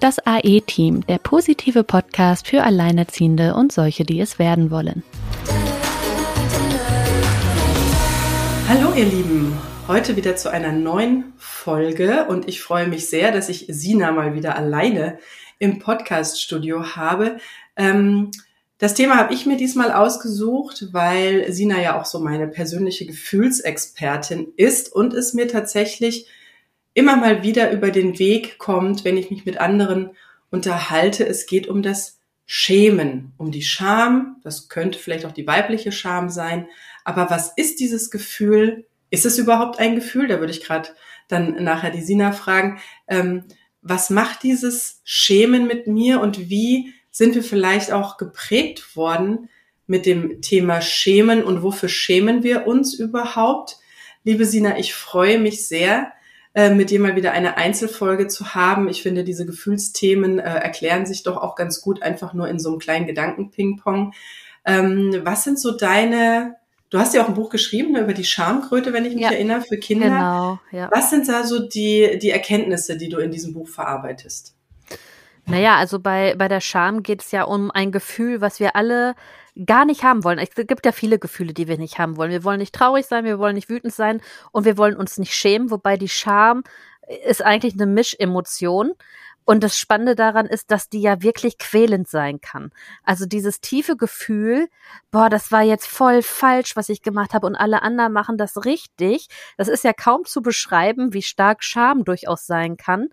Das AE-Team, der positive Podcast für Alleinerziehende und solche, die es werden wollen. Hallo ihr Lieben, heute wieder zu einer neuen Folge und ich freue mich sehr, dass ich Sina mal wieder alleine im Podcast-Studio habe. Ähm, das Thema habe ich mir diesmal ausgesucht, weil Sina ja auch so meine persönliche Gefühlsexpertin ist und es mir tatsächlich immer mal wieder über den Weg kommt, wenn ich mich mit anderen unterhalte. Es geht um das Schämen, um die Scham. Das könnte vielleicht auch die weibliche Scham sein. Aber was ist dieses Gefühl? Ist es überhaupt ein Gefühl? Da würde ich gerade dann nachher die Sina fragen. Ähm, was macht dieses Schämen mit mir und wie sind wir vielleicht auch geprägt worden mit dem Thema Schämen und wofür schämen wir uns überhaupt? Liebe Sina, ich freue mich sehr, äh, mit dir mal wieder eine Einzelfolge zu haben. Ich finde, diese Gefühlsthemen äh, erklären sich doch auch ganz gut einfach nur in so einem kleinen Gedankenpingpong. Ähm, was sind so deine, du hast ja auch ein Buch geschrieben ne, über die Schamkröte, wenn ich mich ja, erinnere, für Kinder. Genau, ja. Was sind da so die, die Erkenntnisse, die du in diesem Buch verarbeitest? Naja, also bei, bei der Scham geht es ja um ein Gefühl, was wir alle gar nicht haben wollen. Es gibt ja viele Gefühle, die wir nicht haben wollen. Wir wollen nicht traurig sein, wir wollen nicht wütend sein und wir wollen uns nicht schämen, wobei die Scham ist eigentlich eine Mischemotion. Und das Spannende daran ist, dass die ja wirklich quälend sein kann. Also dieses tiefe Gefühl, boah, das war jetzt voll falsch, was ich gemacht habe und alle anderen machen das richtig. Das ist ja kaum zu beschreiben, wie stark Scham durchaus sein kann.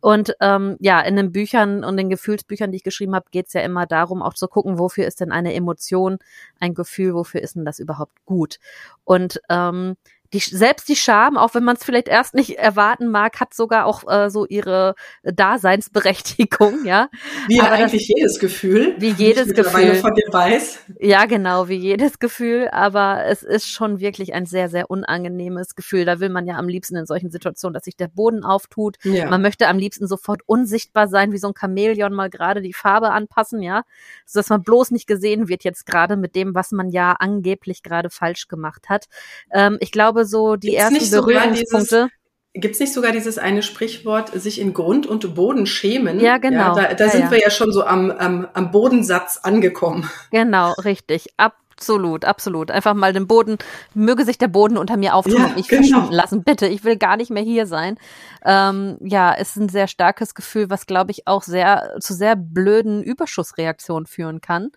Und ähm, ja, in den Büchern und den Gefühlsbüchern, die ich geschrieben habe, geht es ja immer darum, auch zu gucken, wofür ist denn eine Emotion, ein Gefühl, wofür ist denn das überhaupt gut. Und ähm, die, selbst die Scham, auch wenn man es vielleicht erst nicht erwarten mag, hat sogar auch äh, so ihre Daseinsberechtigung, ja. Wie Aber eigentlich das, jedes Gefühl. Wie jedes Gefühl. von dir weiß. Ja, genau, wie jedes Gefühl. Aber es ist schon wirklich ein sehr, sehr unangenehmes Gefühl. Da will man ja am liebsten in solchen Situationen, dass sich der Boden auftut. Ja. Man möchte am liebsten sofort unsichtbar sein, wie so ein Chamäleon mal gerade die Farbe anpassen, ja. So dass man bloß nicht gesehen wird jetzt gerade mit dem, was man ja angeblich gerade falsch gemacht hat. Ähm, ich glaube, glaube, so die Gibt's ersten Berührungspunkte. Gibt es nicht sogar dieses eine Sprichwort, sich in Grund und Boden schämen? Ja, genau. Ja, da da ja, sind ja. wir ja schon so am, am, am Bodensatz angekommen. Genau, richtig. Absolut, absolut. Einfach mal den Boden, möge sich der Boden unter mir auftun ja, und mich genau. verschwinden lassen. Bitte, ich will gar nicht mehr hier sein. Ähm, ja, ist ein sehr starkes Gefühl, was, glaube ich, auch sehr zu sehr blöden Überschussreaktionen führen kann,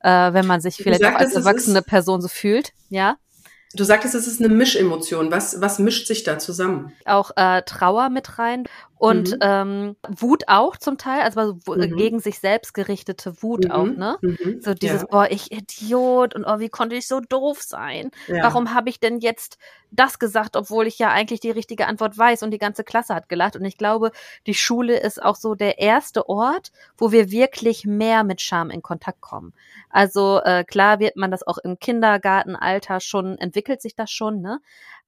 äh, wenn man sich vielleicht auch als erwachsene Person so fühlt. Ja. Du sagtest, es ist eine Mischemotion. Was, was mischt sich da zusammen? Auch äh, Trauer mit rein und mhm. ähm, Wut auch zum Teil, also mhm. gegen sich selbst gerichtete Wut mhm. auch, ne? Mhm. So dieses, ja. boah, ich Idiot und oh, wie konnte ich so doof sein? Ja. Warum habe ich denn jetzt das gesagt, obwohl ich ja eigentlich die richtige Antwort weiß und die ganze Klasse hat gelacht. Und ich glaube, die Schule ist auch so der erste Ort, wo wir wirklich mehr mit Scham in Kontakt kommen. Also äh, klar wird man das auch im Kindergartenalter schon, entwickelt sich das schon, ne?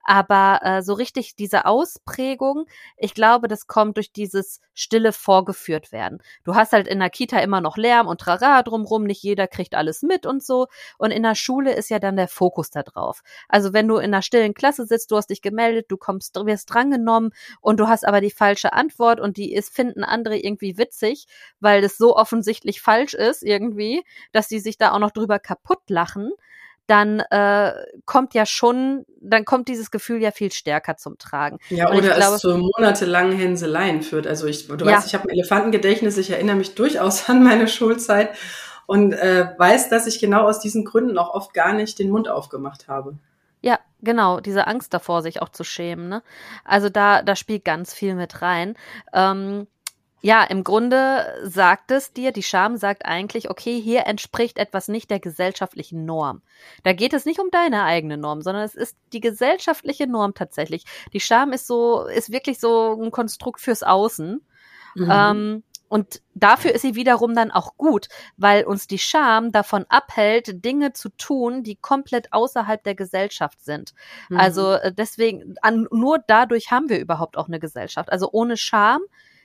Aber äh, so richtig diese Ausprägung, ich glaube, das kommt durch dieses stille vorgeführt werden. Du hast halt in der Kita immer noch Lärm und Trara drumrum, nicht jeder kriegt alles mit und so. Und in der Schule ist ja dann der Fokus da drauf. Also wenn du in einer stillen Klasse sitzt, du hast dich gemeldet, du kommst, wirst drangenommen und du hast aber die falsche Antwort und die ist, finden andere irgendwie witzig, weil es so offensichtlich falsch ist irgendwie, dass die sich da auch noch drüber kaputt lachen dann äh, kommt ja schon, dann kommt dieses Gefühl ja viel stärker zum Tragen. Ja, oder glaube, es zu monatelangen Hänseleien führt. Also ich, du ja. weißt, ich habe ein Elefantengedächtnis, ich erinnere mich durchaus an meine Schulzeit und äh, weiß, dass ich genau aus diesen Gründen auch oft gar nicht den Mund aufgemacht habe. Ja, genau, diese Angst davor, sich auch zu schämen. Ne? Also da, da spielt ganz viel mit rein. Ähm, ja, im Grunde sagt es dir, die Scham sagt eigentlich, okay, hier entspricht etwas nicht der gesellschaftlichen Norm. Da geht es nicht um deine eigene Norm, sondern es ist die gesellschaftliche Norm tatsächlich. Die Scham ist so, ist wirklich so ein Konstrukt fürs Außen. Mhm. Ähm, und dafür ist sie wiederum dann auch gut, weil uns die Scham davon abhält, Dinge zu tun, die komplett außerhalb der Gesellschaft sind. Mhm. Also äh, deswegen, an, nur dadurch haben wir überhaupt auch eine Gesellschaft. Also ohne Scham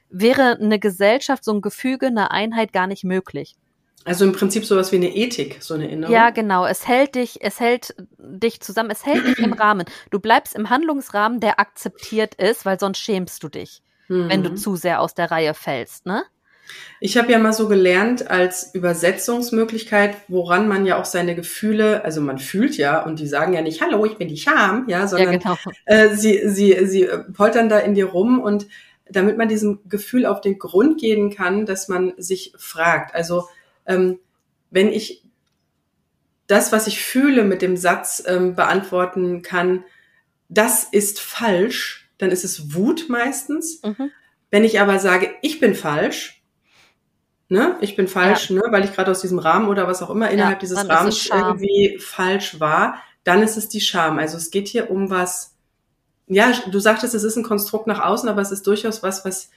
wäre eine Gesellschaft, so ein Gefüge, eine Einheit gar nicht möglich. Also im Prinzip sowas wie eine Ethik, so eine Innere. Ja, genau. Es hält dich, es hält dich zusammen, es hält dich im Rahmen. Du bleibst im Handlungsrahmen, der akzeptiert ist, weil sonst schämst du dich, mhm. wenn du zu sehr aus der Reihe fällst, ne? Ich habe ja mal so gelernt als Übersetzungsmöglichkeit, woran man ja auch seine Gefühle, also man fühlt ja und die sagen ja nicht, hallo, ich bin die Scham, ja, sondern ja, genau. äh, sie, sie, sie poltern da in dir rum und damit man diesem Gefühl auf den Grund gehen kann, dass man sich fragt. Also ähm, wenn ich das, was ich fühle, mit dem Satz ähm, beantworten kann, das ist falsch, dann ist es Wut meistens. Mhm. Wenn ich aber sage, ich bin falsch, ne, ich bin falsch, ja. ne, weil ich gerade aus diesem Rahmen oder was auch immer innerhalb ja, dieses Rahmens irgendwie falsch war, dann ist es die Scham. Also es geht hier um was, ja, du sagtest, es ist ein Konstrukt nach außen, aber es ist durchaus was, was,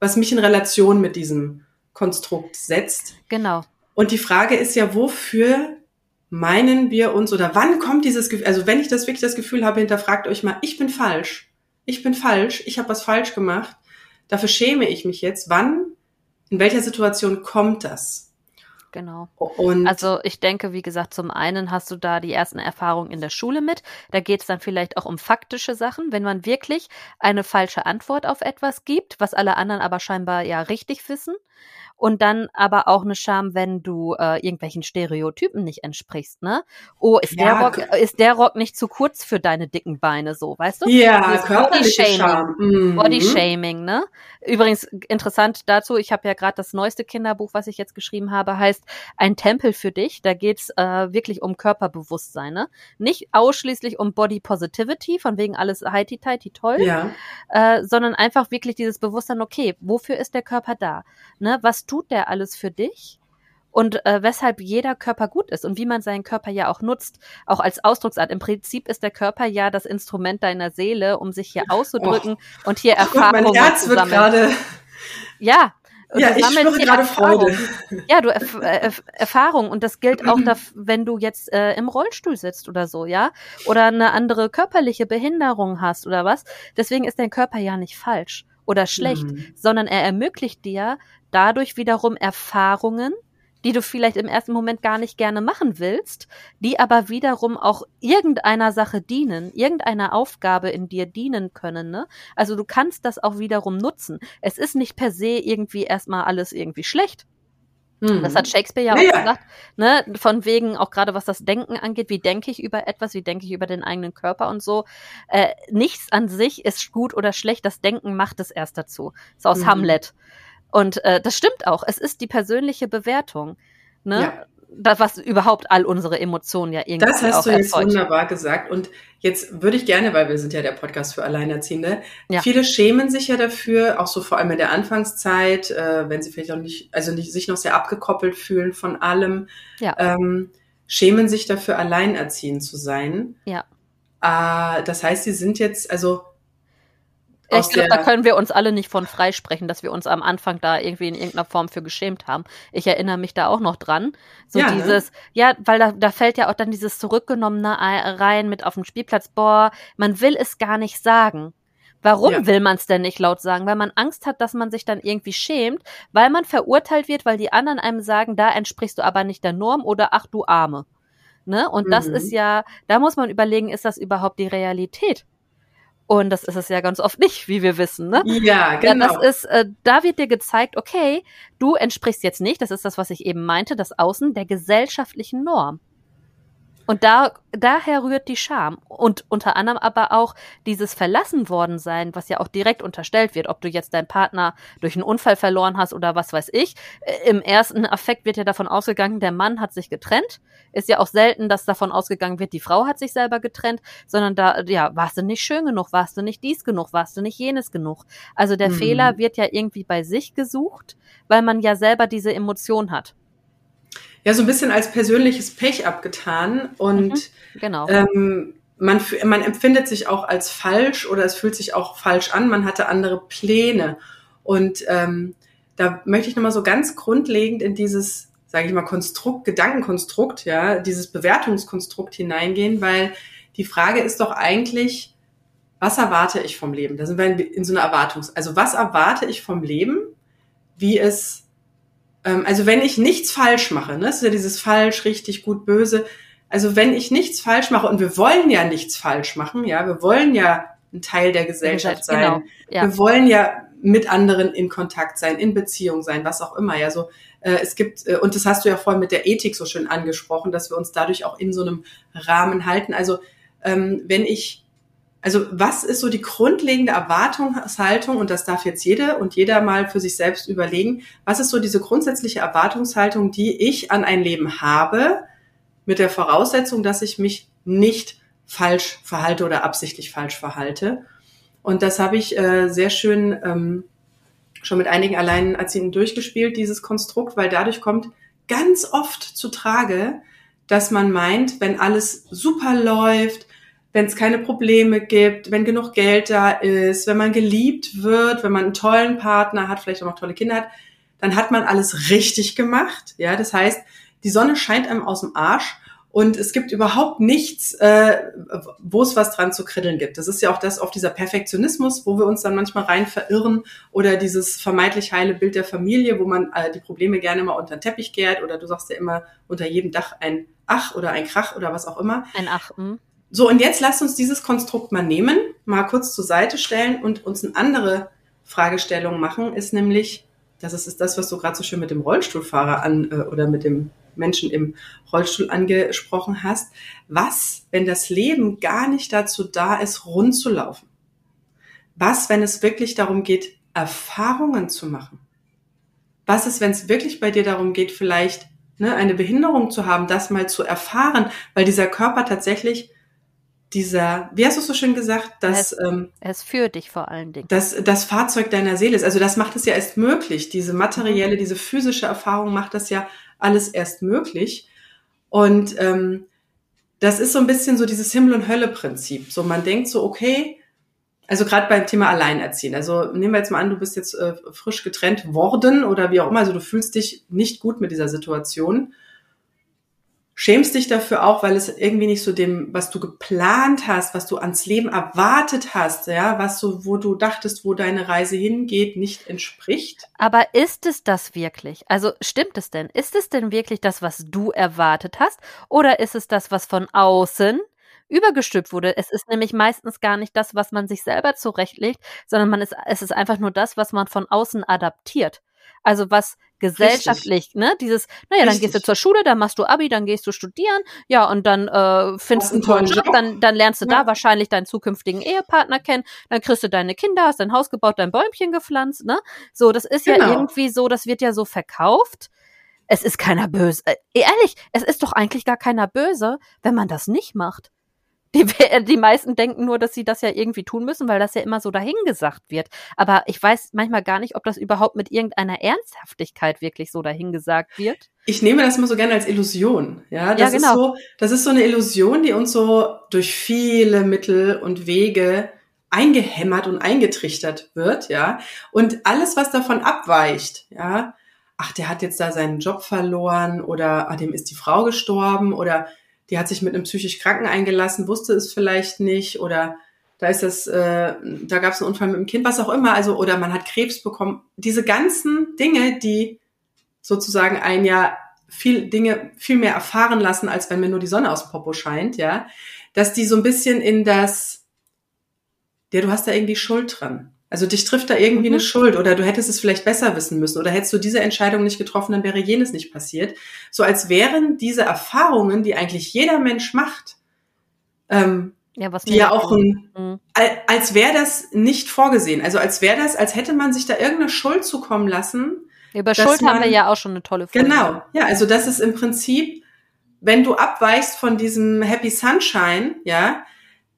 was mich in Relation mit diesem Konstrukt setzt. Genau. Und die Frage ist ja, wofür meinen wir uns oder wann kommt dieses Gefühl, also wenn ich das wirklich das Gefühl habe, hinterfragt euch mal, ich bin falsch, ich bin falsch, ich habe was falsch gemacht, dafür schäme ich mich jetzt, wann, in welcher Situation kommt das? Genau. Und also ich denke, wie gesagt, zum einen hast du da die ersten Erfahrungen in der Schule mit. Da geht es dann vielleicht auch um faktische Sachen, wenn man wirklich eine falsche Antwort auf etwas gibt, was alle anderen aber scheinbar ja richtig wissen und dann aber auch eine Scham, wenn du äh, irgendwelchen Stereotypen nicht entsprichst, ne? Oh, ist ja, der Rock, ist der Rock nicht zu kurz für deine dicken Beine so, weißt du? Ja, körperliche Scham. Mhm. Body Shaming, ne? Übrigens interessant dazu, ich habe ja gerade das neueste Kinderbuch, was ich jetzt geschrieben habe, heißt Ein Tempel für dich. Da geht's äh, wirklich um Körperbewusstsein, ne? Nicht ausschließlich um Body Positivity, von wegen alles heiti tighty toll, ja. äh, sondern einfach wirklich dieses Bewusstsein, okay, wofür ist der Körper da? Ne? Was tut der alles für dich? und äh, weshalb jeder Körper gut ist und wie man seinen Körper ja auch nutzt, auch als Ausdrucksart. Im Prinzip ist der Körper ja das Instrument deiner Seele, um sich hier auszudrücken oh. und hier Erfahrungen mein Herz zu sammeln. Wird gerade ja. Ja, ich spüre gerade Freude. Ja, du Erf Erf Erfahrung und das gilt auch, wenn du jetzt äh, im Rollstuhl sitzt oder so, ja, oder eine andere körperliche Behinderung hast oder was. Deswegen ist dein Körper ja nicht falsch oder schlecht, mhm. sondern er ermöglicht dir dadurch wiederum Erfahrungen, die du vielleicht im ersten Moment gar nicht gerne machen willst, die aber wiederum auch irgendeiner Sache dienen, irgendeiner Aufgabe in dir dienen können. Ne? Also du kannst das auch wiederum nutzen. Es ist nicht per se irgendwie erstmal alles irgendwie schlecht. Mhm. Das hat Shakespeare ja auch ja. gesagt, ne, von wegen auch gerade was das Denken angeht, wie denke ich über etwas, wie denke ich über den eigenen Körper und so. Äh, nichts an sich ist gut oder schlecht, das Denken macht es erst dazu. Ist aus mhm. Hamlet. Und äh, das stimmt auch. Es ist die persönliche Bewertung. Ne? Ja. Das, was überhaupt all unsere Emotionen ja irgendwie Das hast du jetzt erzeugt. wunderbar gesagt. Und jetzt würde ich gerne, weil wir sind ja der Podcast für Alleinerziehende, ja. viele schämen sich ja dafür, auch so vor allem in der Anfangszeit, äh, wenn sie vielleicht auch nicht, also nicht, sich noch sehr abgekoppelt fühlen von allem, ja. ähm, schämen sich dafür, alleinerziehend zu sein. Ja. Äh, das heißt, sie sind jetzt, also ich glaube, da können wir uns alle nicht von freisprechen, dass wir uns am Anfang da irgendwie in irgendeiner Form für geschämt haben. Ich erinnere mich da auch noch dran. So ja, ne? dieses, ne? ja, weil da, da fällt ja auch dann dieses Zurückgenommene rein mit auf dem Spielplatz. Boah, man will es gar nicht sagen. Warum ja. will man es denn nicht laut sagen? Weil man Angst hat, dass man sich dann irgendwie schämt, weil man verurteilt wird, weil die anderen einem sagen, da entsprichst du aber nicht der Norm oder ach du Arme. Ne? Und mhm. das ist ja, da muss man überlegen, ist das überhaupt die Realität? Und das ist es ja ganz oft nicht, wie wir wissen, ne? Ja, genau. Ja, das ist, äh, da wird dir gezeigt, okay, du entsprichst jetzt nicht, das ist das, was ich eben meinte, das Außen der gesellschaftlichen Norm. Und da, daher rührt die Scham. Und unter anderem aber auch dieses verlassen worden sein, was ja auch direkt unterstellt wird, ob du jetzt deinen Partner durch einen Unfall verloren hast oder was weiß ich. Äh, Im ersten Affekt wird ja davon ausgegangen, der Mann hat sich getrennt. Ist ja auch selten, dass davon ausgegangen wird, die Frau hat sich selber getrennt, sondern da, ja, warst du nicht schön genug, warst du nicht dies genug, warst du nicht jenes genug. Also der mhm. Fehler wird ja irgendwie bei sich gesucht, weil man ja selber diese Emotion hat ja so ein bisschen als persönliches Pech abgetan und mhm, genau. ähm, man, man empfindet sich auch als falsch oder es fühlt sich auch falsch an. Man hatte andere Pläne und ähm, da möchte ich nochmal so ganz grundlegend in dieses, sage ich mal, Konstrukt, Gedankenkonstrukt, ja, dieses Bewertungskonstrukt hineingehen, weil die Frage ist doch eigentlich, was erwarte ich vom Leben? Da sind wir in, so einer Erwartungs-, also was erwarte ich vom Leben, wie es also wenn ich nichts falsch mache, ne, das ist ja dieses falsch, richtig, gut, böse. Also wenn ich nichts falsch mache und wir wollen ja nichts falsch machen, ja, wir wollen ja ein Teil der Gesellschaft sein. Genau, ja. Wir wollen ja mit anderen in Kontakt sein, in Beziehung sein, was auch immer. Ja, so äh, es gibt äh, und das hast du ja vorhin mit der Ethik so schön angesprochen, dass wir uns dadurch auch in so einem Rahmen halten. Also ähm, wenn ich also was ist so die grundlegende Erwartungshaltung, und das darf jetzt jede und jeder mal für sich selbst überlegen, was ist so diese grundsätzliche Erwartungshaltung, die ich an ein Leben habe, mit der Voraussetzung, dass ich mich nicht falsch verhalte oder absichtlich falsch verhalte. Und das habe ich äh, sehr schön ähm, schon mit einigen Alleinerziehenden durchgespielt, dieses Konstrukt, weil dadurch kommt ganz oft zu Trage, dass man meint, wenn alles super läuft, wenn es keine Probleme gibt, wenn genug Geld da ist, wenn man geliebt wird, wenn man einen tollen Partner hat, vielleicht auch noch tolle Kinder hat, dann hat man alles richtig gemacht. Ja, das heißt, die Sonne scheint einem aus dem Arsch und es gibt überhaupt nichts, äh, wo es was dran zu kriddeln gibt. Das ist ja auch das auf dieser Perfektionismus, wo wir uns dann manchmal rein verirren oder dieses vermeintlich heile Bild der Familie, wo man äh, die Probleme gerne mal unter den Teppich kehrt oder du sagst ja immer unter jedem Dach ein Ach oder ein Krach oder was auch immer. Ein Ach. Mh. So, und jetzt lasst uns dieses Konstrukt mal nehmen, mal kurz zur Seite stellen und uns eine andere Fragestellung machen, ist nämlich, das ist das, was du gerade so schön mit dem Rollstuhlfahrer an äh, oder mit dem Menschen im Rollstuhl angesprochen hast. Was, wenn das Leben gar nicht dazu da ist, rund zu laufen? Was, wenn es wirklich darum geht, Erfahrungen zu machen? Was ist, wenn es wirklich bei dir darum geht, vielleicht ne, eine Behinderung zu haben, das mal zu erfahren, weil dieser Körper tatsächlich dieser, wie hast du es so schön gesagt, dass es, ähm, es für dich vor allen Dingen. Dass das Fahrzeug deiner Seele ist. Also das macht es ja erst möglich. Diese materielle, diese physische Erfahrung macht das ja alles erst möglich. Und ähm, das ist so ein bisschen so dieses Himmel- und Hölle-Prinzip. So man denkt so, okay, also gerade beim Thema Alleinerziehen. Also nehmen wir jetzt mal an, du bist jetzt äh, frisch getrennt worden oder wie auch immer. Also du fühlst dich nicht gut mit dieser Situation schämst dich dafür auch, weil es irgendwie nicht so dem, was du geplant hast, was du ans Leben erwartet hast, ja, was so, wo du dachtest, wo deine Reise hingeht, nicht entspricht. Aber ist es das wirklich? Also stimmt es denn? Ist es denn wirklich das, was du erwartet hast? Oder ist es das, was von außen übergestülpt wurde. Es ist nämlich meistens gar nicht das, was man sich selber zurechtlegt, sondern man ist, es ist einfach nur das, was man von außen adaptiert. Also was gesellschaftlich, Richtig. ne? Dieses, naja, Richtig. dann gehst du zur Schule, dann machst du Abi, dann gehst du studieren, ja, und dann äh, findest du einen tollen Job, dann, dann lernst du ja. da wahrscheinlich deinen zukünftigen Ehepartner kennen, dann kriegst du deine Kinder, hast dein Haus gebaut, dein Bäumchen gepflanzt, ne? So, das ist genau. ja irgendwie so, das wird ja so verkauft. Es ist keiner böse. Äh, ehrlich, es ist doch eigentlich gar keiner böse, wenn man das nicht macht. Die, die meisten denken nur, dass sie das ja irgendwie tun müssen, weil das ja immer so dahingesagt wird. Aber ich weiß manchmal gar nicht, ob das überhaupt mit irgendeiner Ernsthaftigkeit wirklich so dahingesagt wird. Ich nehme das mal so gerne als Illusion. Ja, das ja, genau. ist so, das ist so eine Illusion, die uns so durch viele Mittel und Wege eingehämmert und eingetrichtert wird, ja. Und alles, was davon abweicht, ja, ach, der hat jetzt da seinen Job verloren oder ah, dem ist die Frau gestorben oder die hat sich mit einem psychisch Kranken eingelassen, wusste es vielleicht nicht oder da ist das, äh, da gab es einen Unfall mit dem Kind, was auch immer, also oder man hat Krebs bekommen. Diese ganzen Dinge, die sozusagen ein ja viel Dinge viel mehr erfahren lassen, als wenn mir nur die Sonne aus Popo scheint, ja, dass die so ein bisschen in das, ja, du hast da irgendwie Schuld dran. Also dich trifft da irgendwie mhm. eine Schuld oder du hättest es vielleicht besser wissen müssen oder hättest du diese Entscheidung nicht getroffen, dann wäre jenes nicht passiert. So als wären diese Erfahrungen, die eigentlich jeder Mensch macht, ähm, ja, was die ja auch ein, mhm. als wäre das nicht vorgesehen. Also als wäre das, als hätte man sich da irgendeine Schuld zukommen lassen. Über Schuld man, haben wir ja auch schon eine tolle Folge. Genau, ja, also das ist im Prinzip, wenn du abweichst von diesem Happy Sunshine, ja,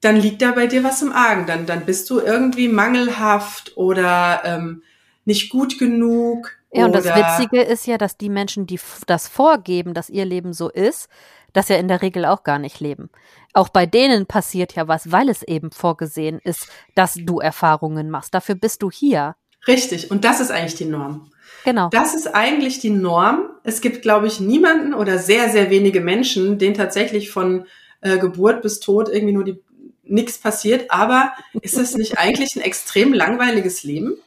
dann liegt da bei dir was im Argen. Dann, dann bist du irgendwie mangelhaft oder ähm, nicht gut genug. Ja, und das Witzige ist ja, dass die Menschen, die das vorgeben, dass ihr Leben so ist, das ja in der Regel auch gar nicht leben. Auch bei denen passiert ja was, weil es eben vorgesehen ist, dass du Erfahrungen machst. Dafür bist du hier. Richtig. Und das ist eigentlich die Norm. Genau. Das ist eigentlich die Norm. Es gibt, glaube ich, niemanden oder sehr, sehr wenige Menschen, denen tatsächlich von äh, Geburt bis Tod irgendwie nur die nichts passiert, aber ist es nicht eigentlich ein extrem langweiliges Leben?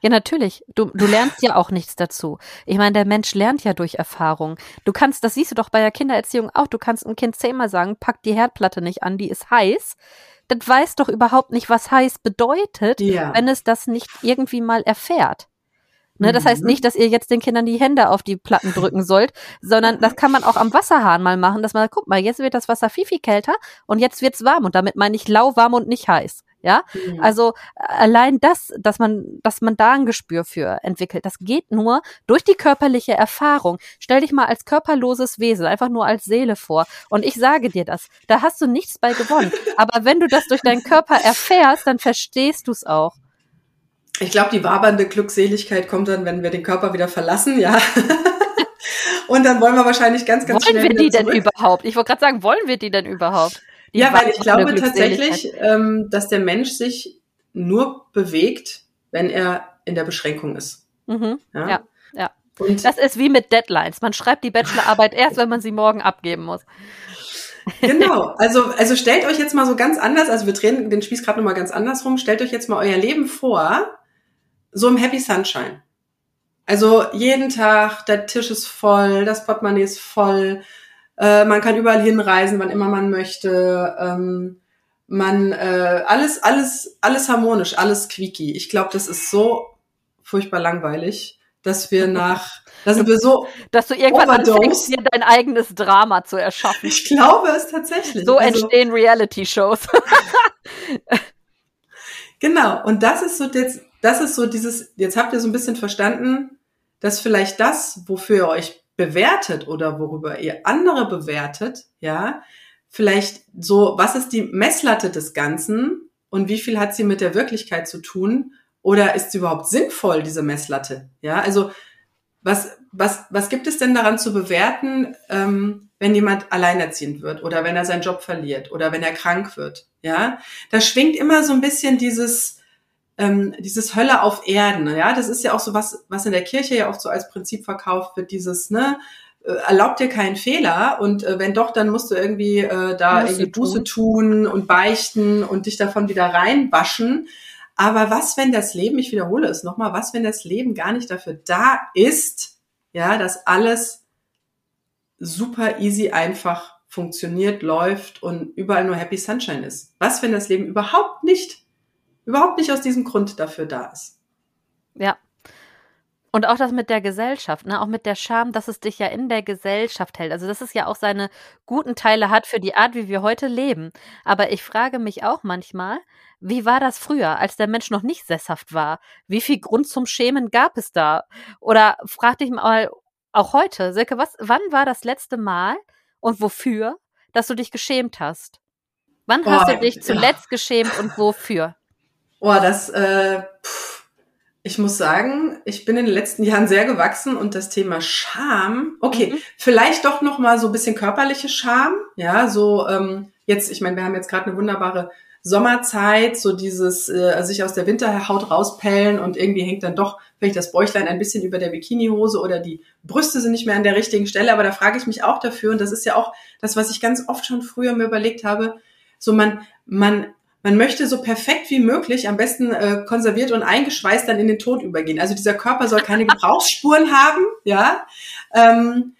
Ja, natürlich. Du, du lernst ja auch nichts dazu. Ich meine, der Mensch lernt ja durch Erfahrung. Du kannst, das siehst du doch bei der Kindererziehung auch, du kannst einem Kind zehnmal sagen, pack die Herdplatte nicht an, die ist heiß. das weiß doch überhaupt nicht, was heiß bedeutet, ja. wenn es das nicht irgendwie mal erfährt. Ne, das heißt mhm. nicht, dass ihr jetzt den Kindern die Hände auf die Platten drücken sollt, sondern das kann man auch am Wasserhahn mal machen, dass man, guck mal, jetzt wird das Wasser viel, viel kälter und jetzt wird's warm und damit meine ich lauwarm und nicht heiß. Ja, mhm. also allein das, dass man, dass man da ein Gespür für entwickelt, das geht nur durch die körperliche Erfahrung. Stell dich mal als körperloses Wesen, einfach nur als Seele vor. Und ich sage dir das, da hast du nichts bei gewonnen. Aber wenn du das durch deinen Körper erfährst, dann verstehst du es auch. Ich glaube, die wabernde Glückseligkeit kommt dann, wenn wir den Körper wieder verlassen, ja. Und dann wollen wir wahrscheinlich ganz, ganz wollen schnell. Wollen wir die denn überhaupt? Ich wollte gerade sagen, wollen wir die denn überhaupt? Die ja, weil ich glaube tatsächlich, ähm, dass der Mensch sich nur bewegt, wenn er in der Beschränkung ist. Mhm. Ja, ja. ja. Und das ist wie mit Deadlines. Man schreibt die Bachelorarbeit erst, wenn man sie morgen abgeben muss. genau, also, also stellt euch jetzt mal so ganz anders, also wir drehen den Spieß gerade nochmal ganz andersrum, stellt euch jetzt mal euer Leben vor, so im Happy Sunshine. Also jeden Tag, der Tisch ist voll, das Portemonnaie ist voll, äh, man kann überall hinreisen, wann immer man möchte. Ähm, man äh, alles, alles, alles harmonisch, alles quieki. Ich glaube, das ist so furchtbar langweilig, dass wir nach, dass wir so, dass du irgendwann anfängst, dir dein eigenes Drama zu erschaffen. Ich glaube es tatsächlich. So also, entstehen Reality-Shows. genau. Und das ist so jetzt, das ist so dieses. Jetzt habt ihr so ein bisschen verstanden, dass vielleicht das, wofür ihr euch bewertet oder worüber ihr andere bewertet, ja, vielleicht so, was ist die Messlatte des Ganzen und wie viel hat sie mit der Wirklichkeit zu tun oder ist sie überhaupt sinnvoll, diese Messlatte? Ja, also was, was, was gibt es denn daran zu bewerten, ähm, wenn jemand alleinerziehend wird oder wenn er seinen Job verliert oder wenn er krank wird? Ja, da schwingt immer so ein bisschen dieses, ähm, dieses Hölle auf Erden, ja, das ist ja auch so was, was in der Kirche ja oft so als Prinzip verkauft wird, dieses, ne, äh, erlaubt dir keinen Fehler und äh, wenn doch, dann musst du irgendwie äh, da Buße irgendwie Buße tun. tun und beichten und dich davon wieder reinwaschen. Aber was, wenn das Leben, ich wiederhole es nochmal, was, wenn das Leben gar nicht dafür da ist, ja, dass alles super easy einfach funktioniert, läuft und überall nur Happy Sunshine ist? Was, wenn das Leben überhaupt nicht überhaupt nicht aus diesem Grund dafür da ist. Ja. Und auch das mit der Gesellschaft, ne? auch mit der Scham, dass es dich ja in der Gesellschaft hält. Also, dass es ja auch seine guten Teile hat für die Art, wie wir heute leben. Aber ich frage mich auch manchmal, wie war das früher, als der Mensch noch nicht sesshaft war? Wie viel Grund zum Schämen gab es da? Oder frag dich mal auch heute, Silke, was, wann war das letzte Mal und wofür, dass du dich geschämt hast? Wann oh, hast du dich zuletzt ja. geschämt und wofür? Oh, das, äh, pff, ich muss sagen, ich bin in den letzten Jahren sehr gewachsen und das Thema Scham, okay, mhm. vielleicht doch noch mal so ein bisschen körperliche Scham, ja, so ähm, jetzt, ich meine, wir haben jetzt gerade eine wunderbare Sommerzeit, so dieses äh, sich aus der Winterhaut rauspellen und irgendwie hängt dann doch vielleicht das Bäuchlein ein bisschen über der Bikinihose oder die Brüste sind nicht mehr an der richtigen Stelle, aber da frage ich mich auch dafür und das ist ja auch das, was ich ganz oft schon früher mir überlegt habe, so man man man möchte so perfekt wie möglich, am besten äh, konserviert und eingeschweißt dann in den Tod übergehen. Also dieser Körper soll keine Gebrauchsspuren haben, ja. Ähm,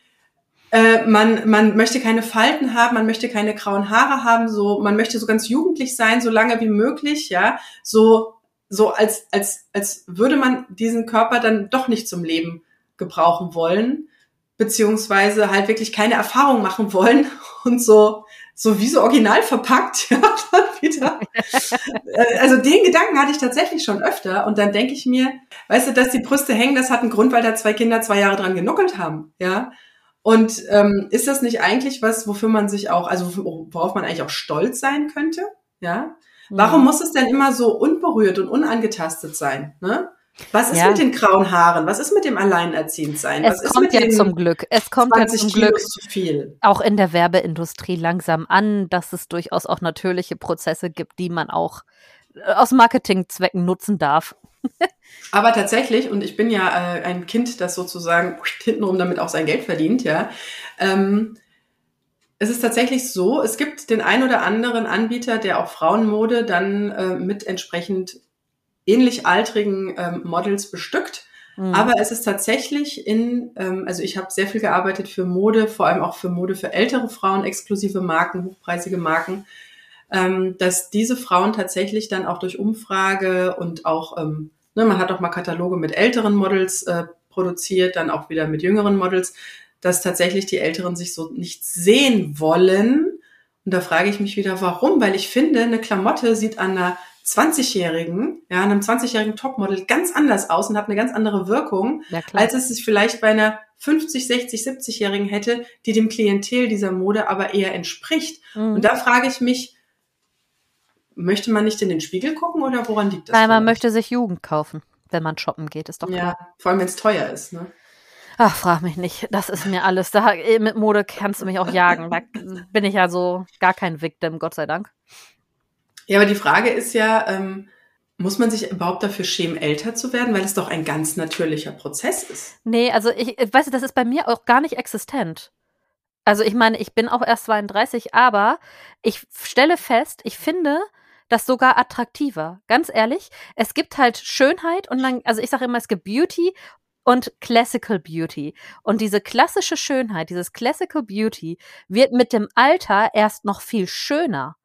äh, man, man möchte keine Falten haben, man möchte keine grauen Haare haben, so, man möchte so ganz jugendlich sein, so lange wie möglich, ja. So, so als, als, als würde man diesen Körper dann doch nicht zum Leben gebrauchen wollen, beziehungsweise halt wirklich keine Erfahrung machen wollen und so so wie so original verpackt, ja, dann wieder. Äh, also den Gedanken hatte ich tatsächlich schon öfter und dann denke ich mir, weißt du, dass die Brüste hängen, das hat einen Grund, weil da zwei Kinder zwei Jahre dran genuckelt haben, ja. Und ähm, ist das nicht eigentlich was, wofür man sich auch, also worauf man eigentlich auch stolz sein könnte, ja? Warum muss es denn immer so unberührt und unangetastet sein? Ne? Was ist ja. mit den grauen Haaren? Was ist mit dem Alleinerziehendsein? Es Was kommt ja zum Glück. Es kommt ja zum Glück auch in der Werbeindustrie langsam an, dass es durchaus auch natürliche Prozesse gibt, die man auch äh, aus Marketingzwecken nutzen darf. Aber tatsächlich, und ich bin ja äh, ein Kind, das sozusagen hintenrum damit auch sein Geld verdient, ja. Ähm, es ist tatsächlich so, es gibt den ein oder anderen Anbieter, der auch Frauenmode dann äh, mit entsprechend ähnlich altrigen ähm, Models bestückt. Mhm. Aber es ist tatsächlich in, ähm, also ich habe sehr viel gearbeitet für Mode, vor allem auch für Mode für ältere Frauen, exklusive Marken, hochpreisige Marken. ähm, dass diese Frauen tatsächlich dann auch durch Umfrage und auch, ähm, ne, man hat auch mal Kataloge mit älteren Models äh, produziert, dann auch wieder mit jüngeren Models, dass tatsächlich die Älteren sich so nicht sehen wollen. Und da frage ich mich wieder, warum? Weil ich finde, eine Klamotte sieht an einer 20-Jährigen, ja, einem 20-jährigen Topmodel ganz anders aus und hat eine ganz andere Wirkung, ja, als es sich vielleicht bei einer 50, 60, 70-Jährigen hätte, die dem Klientel dieser Mode aber eher entspricht. Mhm. Und da frage ich mich, möchte man nicht in den Spiegel gucken oder woran liegt das? Weil man möchte sich Jugend kaufen, wenn man shoppen geht, ist doch klar. Ja, vor allem wenn es teuer ist, ne? Ach, frag mich nicht. Das ist mir alles. Da, eh, mit Mode kannst du mich auch jagen. Da bin ich ja so gar kein Victim, Gott sei Dank. Ja, aber die Frage ist ja, ähm, muss man sich überhaupt dafür schämen, älter zu werden, weil es doch ein ganz natürlicher Prozess ist? Nee, also ich, weißt du, das ist bei mir auch gar nicht existent. Also ich meine, ich bin auch erst 32, aber ich stelle fest, ich finde das sogar attraktiver. Ganz ehrlich, es gibt halt Schönheit und dann, also ich sage immer, es gibt Beauty und Classical Beauty. Und diese klassische Schönheit, dieses Classical Beauty wird mit dem Alter erst noch viel schöner.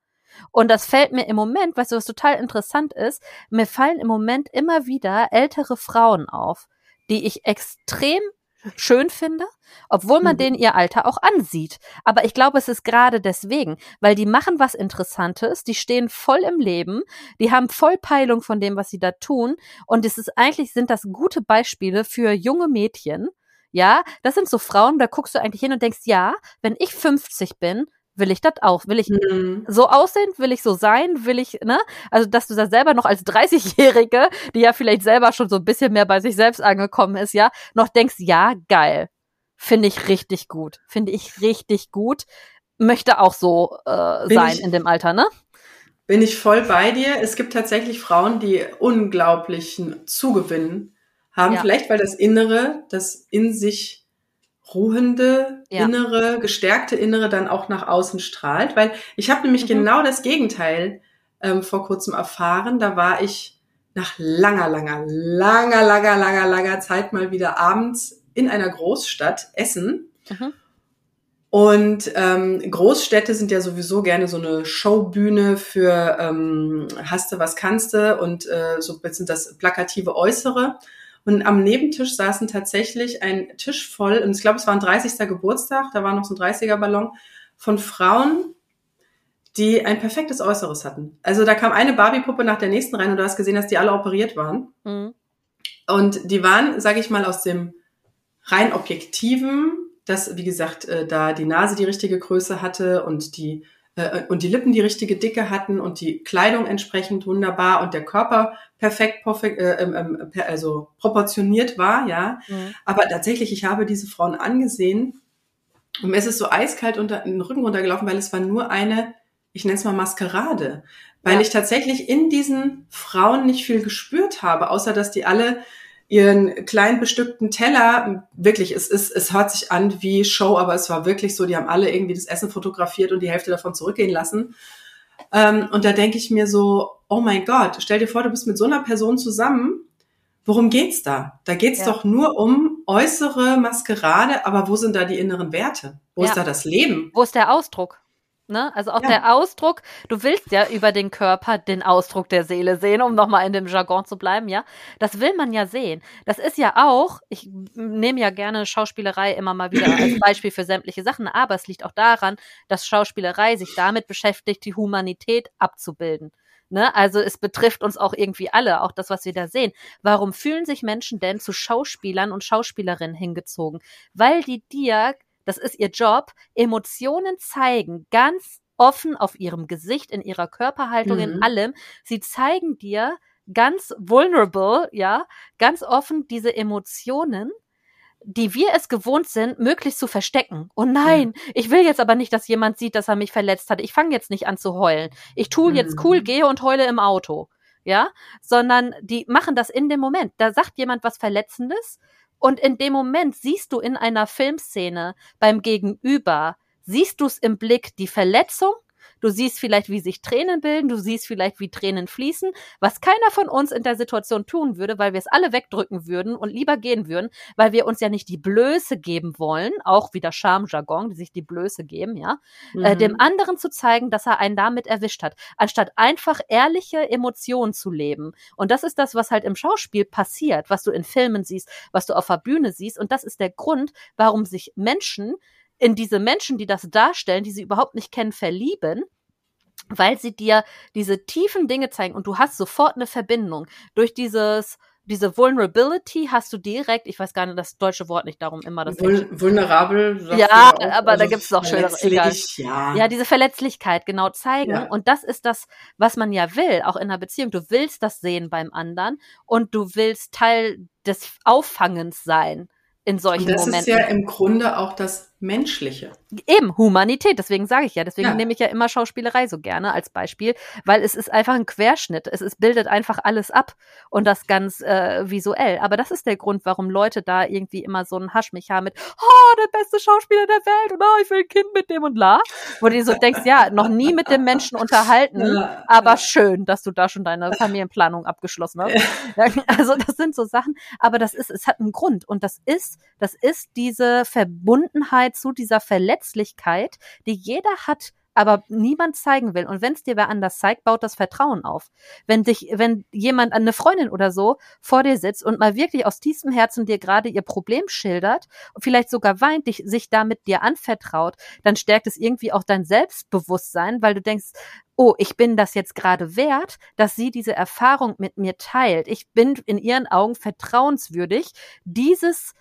Und das fällt mir im Moment, weißt du, was total interessant ist, mir fallen im Moment immer wieder ältere Frauen auf, die ich extrem schön finde, obwohl man mhm. denen ihr Alter auch ansieht. Aber ich glaube, es ist gerade deswegen, weil die machen was Interessantes, die stehen voll im Leben, die haben voll Peilung von dem, was sie da tun. Und es ist eigentlich, sind das gute Beispiele für junge Mädchen. Ja, das sind so Frauen, da guckst du eigentlich hin und denkst, ja, wenn ich 50 bin, will ich das auch? Will ich mhm. so aussehen? Will ich so sein? Will ich, ne? Also, dass du da selber noch als 30-Jährige, die ja vielleicht selber schon so ein bisschen mehr bei sich selbst angekommen ist, ja, noch denkst, ja, geil. Finde ich richtig gut. Finde ich richtig gut. Möchte auch so äh, sein ich, in dem Alter, ne? Bin ich voll bei dir. Es gibt tatsächlich Frauen, die unglaublichen Zugewinn haben. Ja. Vielleicht, weil das Innere, das in sich ruhende ja. innere, gestärkte innere dann auch nach außen strahlt. Weil ich habe nämlich mhm. genau das Gegenteil ähm, vor kurzem erfahren. Da war ich nach langer, langer, langer, langer, langer, langer Zeit mal wieder abends in einer Großstadt essen. Mhm. Und ähm, Großstädte sind ja sowieso gerne so eine Showbühne für ähm, Hast du was kannst du und äh, so ein bisschen das plakative Äußere. Und am Nebentisch saßen tatsächlich ein Tisch voll, und ich glaube, es war ein 30. Geburtstag, da war noch so ein 30er-Ballon, von Frauen, die ein perfektes Äußeres hatten. Also da kam eine Barbie-Puppe nach der nächsten rein und du hast gesehen, dass die alle operiert waren. Mhm. Und die waren, sage ich mal, aus dem rein objektiven, dass, wie gesagt, äh, da die Nase die richtige Größe hatte und die äh, und die Lippen die richtige Dicke hatten und die Kleidung entsprechend wunderbar und der Körper perfekt, perfekt äh, äh, also proportioniert war, ja. Mhm. Aber tatsächlich, ich habe diese Frauen angesehen und mir ist es so eiskalt unter den Rücken runtergelaufen, weil es war nur eine, ich nenne es mal Maskerade, weil ja. ich tatsächlich in diesen Frauen nicht viel gespürt habe, außer dass die alle ihren kleinen bestückten Teller, wirklich, es ist, es hört sich an wie Show, aber es war wirklich so, die haben alle irgendwie das Essen fotografiert und die Hälfte davon zurückgehen lassen. Ähm, und da denke ich mir so, oh mein Gott, stell dir vor, du bist mit so einer Person zusammen. Worum geht's da? Da geht's ja. doch nur um äußere Maskerade, aber wo sind da die inneren Werte? Wo ja. ist da das Leben? Wo ist der Ausdruck? Ne? Also auch ja. der Ausdruck, du willst ja über den Körper den Ausdruck der Seele sehen, um nochmal in dem Jargon zu bleiben, ja. Das will man ja sehen. Das ist ja auch, ich nehme ja gerne Schauspielerei immer mal wieder als Beispiel für sämtliche Sachen, aber es liegt auch daran, dass Schauspielerei sich damit beschäftigt, die Humanität abzubilden. Ne? Also es betrifft uns auch irgendwie alle, auch das, was wir da sehen. Warum fühlen sich Menschen denn zu Schauspielern und Schauspielerinnen hingezogen? Weil die dir das ist ihr Job, Emotionen zeigen, ganz offen auf ihrem Gesicht, in ihrer Körperhaltung, mhm. in allem. Sie zeigen dir ganz vulnerable, ja, ganz offen diese Emotionen, die wir es gewohnt sind, möglichst zu verstecken. Oh nein, ja. ich will jetzt aber nicht, dass jemand sieht, dass er mich verletzt hat. Ich fange jetzt nicht an zu heulen. Ich tue jetzt cool, mhm. gehe und heule im Auto. Ja, sondern die machen das in dem Moment. Da sagt jemand was Verletzendes und in dem Moment siehst du in einer Filmszene beim Gegenüber, siehst du es im Blick die Verletzung, du siehst vielleicht, wie sich Tränen bilden, du siehst vielleicht, wie Tränen fließen, was keiner von uns in der Situation tun würde, weil wir es alle wegdrücken würden und lieber gehen würden, weil wir uns ja nicht die Blöße geben wollen, auch wieder Charme-Jargon, die sich die Blöße geben, ja, äh, mhm. äh, dem anderen zu zeigen, dass er einen damit erwischt hat, anstatt einfach ehrliche Emotionen zu leben. Und das ist das, was halt im Schauspiel passiert, was du in Filmen siehst, was du auf der Bühne siehst. Und das ist der Grund, warum sich Menschen in diese Menschen, die das darstellen, die sie überhaupt nicht kennen, verlieben, weil sie dir diese tiefen Dinge zeigen und du hast sofort eine Verbindung durch dieses diese Vulnerability hast du direkt, ich weiß gar nicht das deutsche Wort nicht darum immer das Vul vulnerabel ja, auch, aber also da gibt's noch schönere egal. Ja. ja, diese Verletzlichkeit genau zeigen ja. und das ist das, was man ja will, auch in einer Beziehung. Du willst das sehen beim anderen und du willst Teil des Auffangens sein in solchen und das Momenten. Das ist ja im Grunde auch das Menschliche. Eben, Humanität, deswegen sage ich ja, deswegen ja. nehme ich ja immer Schauspielerei so gerne als Beispiel, weil es ist einfach ein Querschnitt, es ist, bildet einfach alles ab und das ganz äh, visuell. Aber das ist der Grund, warum Leute da irgendwie immer so einen Hasch mich haben mit, oh, der beste Schauspieler der Welt und oh, ich will ein Kind mit dem und la. Wo du so denkst, ja, noch nie mit dem Menschen unterhalten, ja, aber ja. schön, dass du da schon deine Familienplanung abgeschlossen hast. also das sind so Sachen, aber das ist, es hat einen Grund und das ist, das ist diese Verbundenheit zu dieser Verletzlichkeit, die jeder hat, aber niemand zeigen will. Und wenn es dir wer anders zeigt, baut das Vertrauen auf. Wenn dich, wenn jemand, eine Freundin oder so, vor dir sitzt und mal wirklich aus tiefstem Herzen dir gerade ihr Problem schildert und vielleicht sogar weint, dich, sich damit dir anvertraut, dann stärkt es irgendwie auch dein Selbstbewusstsein, weil du denkst, oh, ich bin das jetzt gerade wert, dass sie diese Erfahrung mit mir teilt. Ich bin in ihren Augen vertrauenswürdig, dieses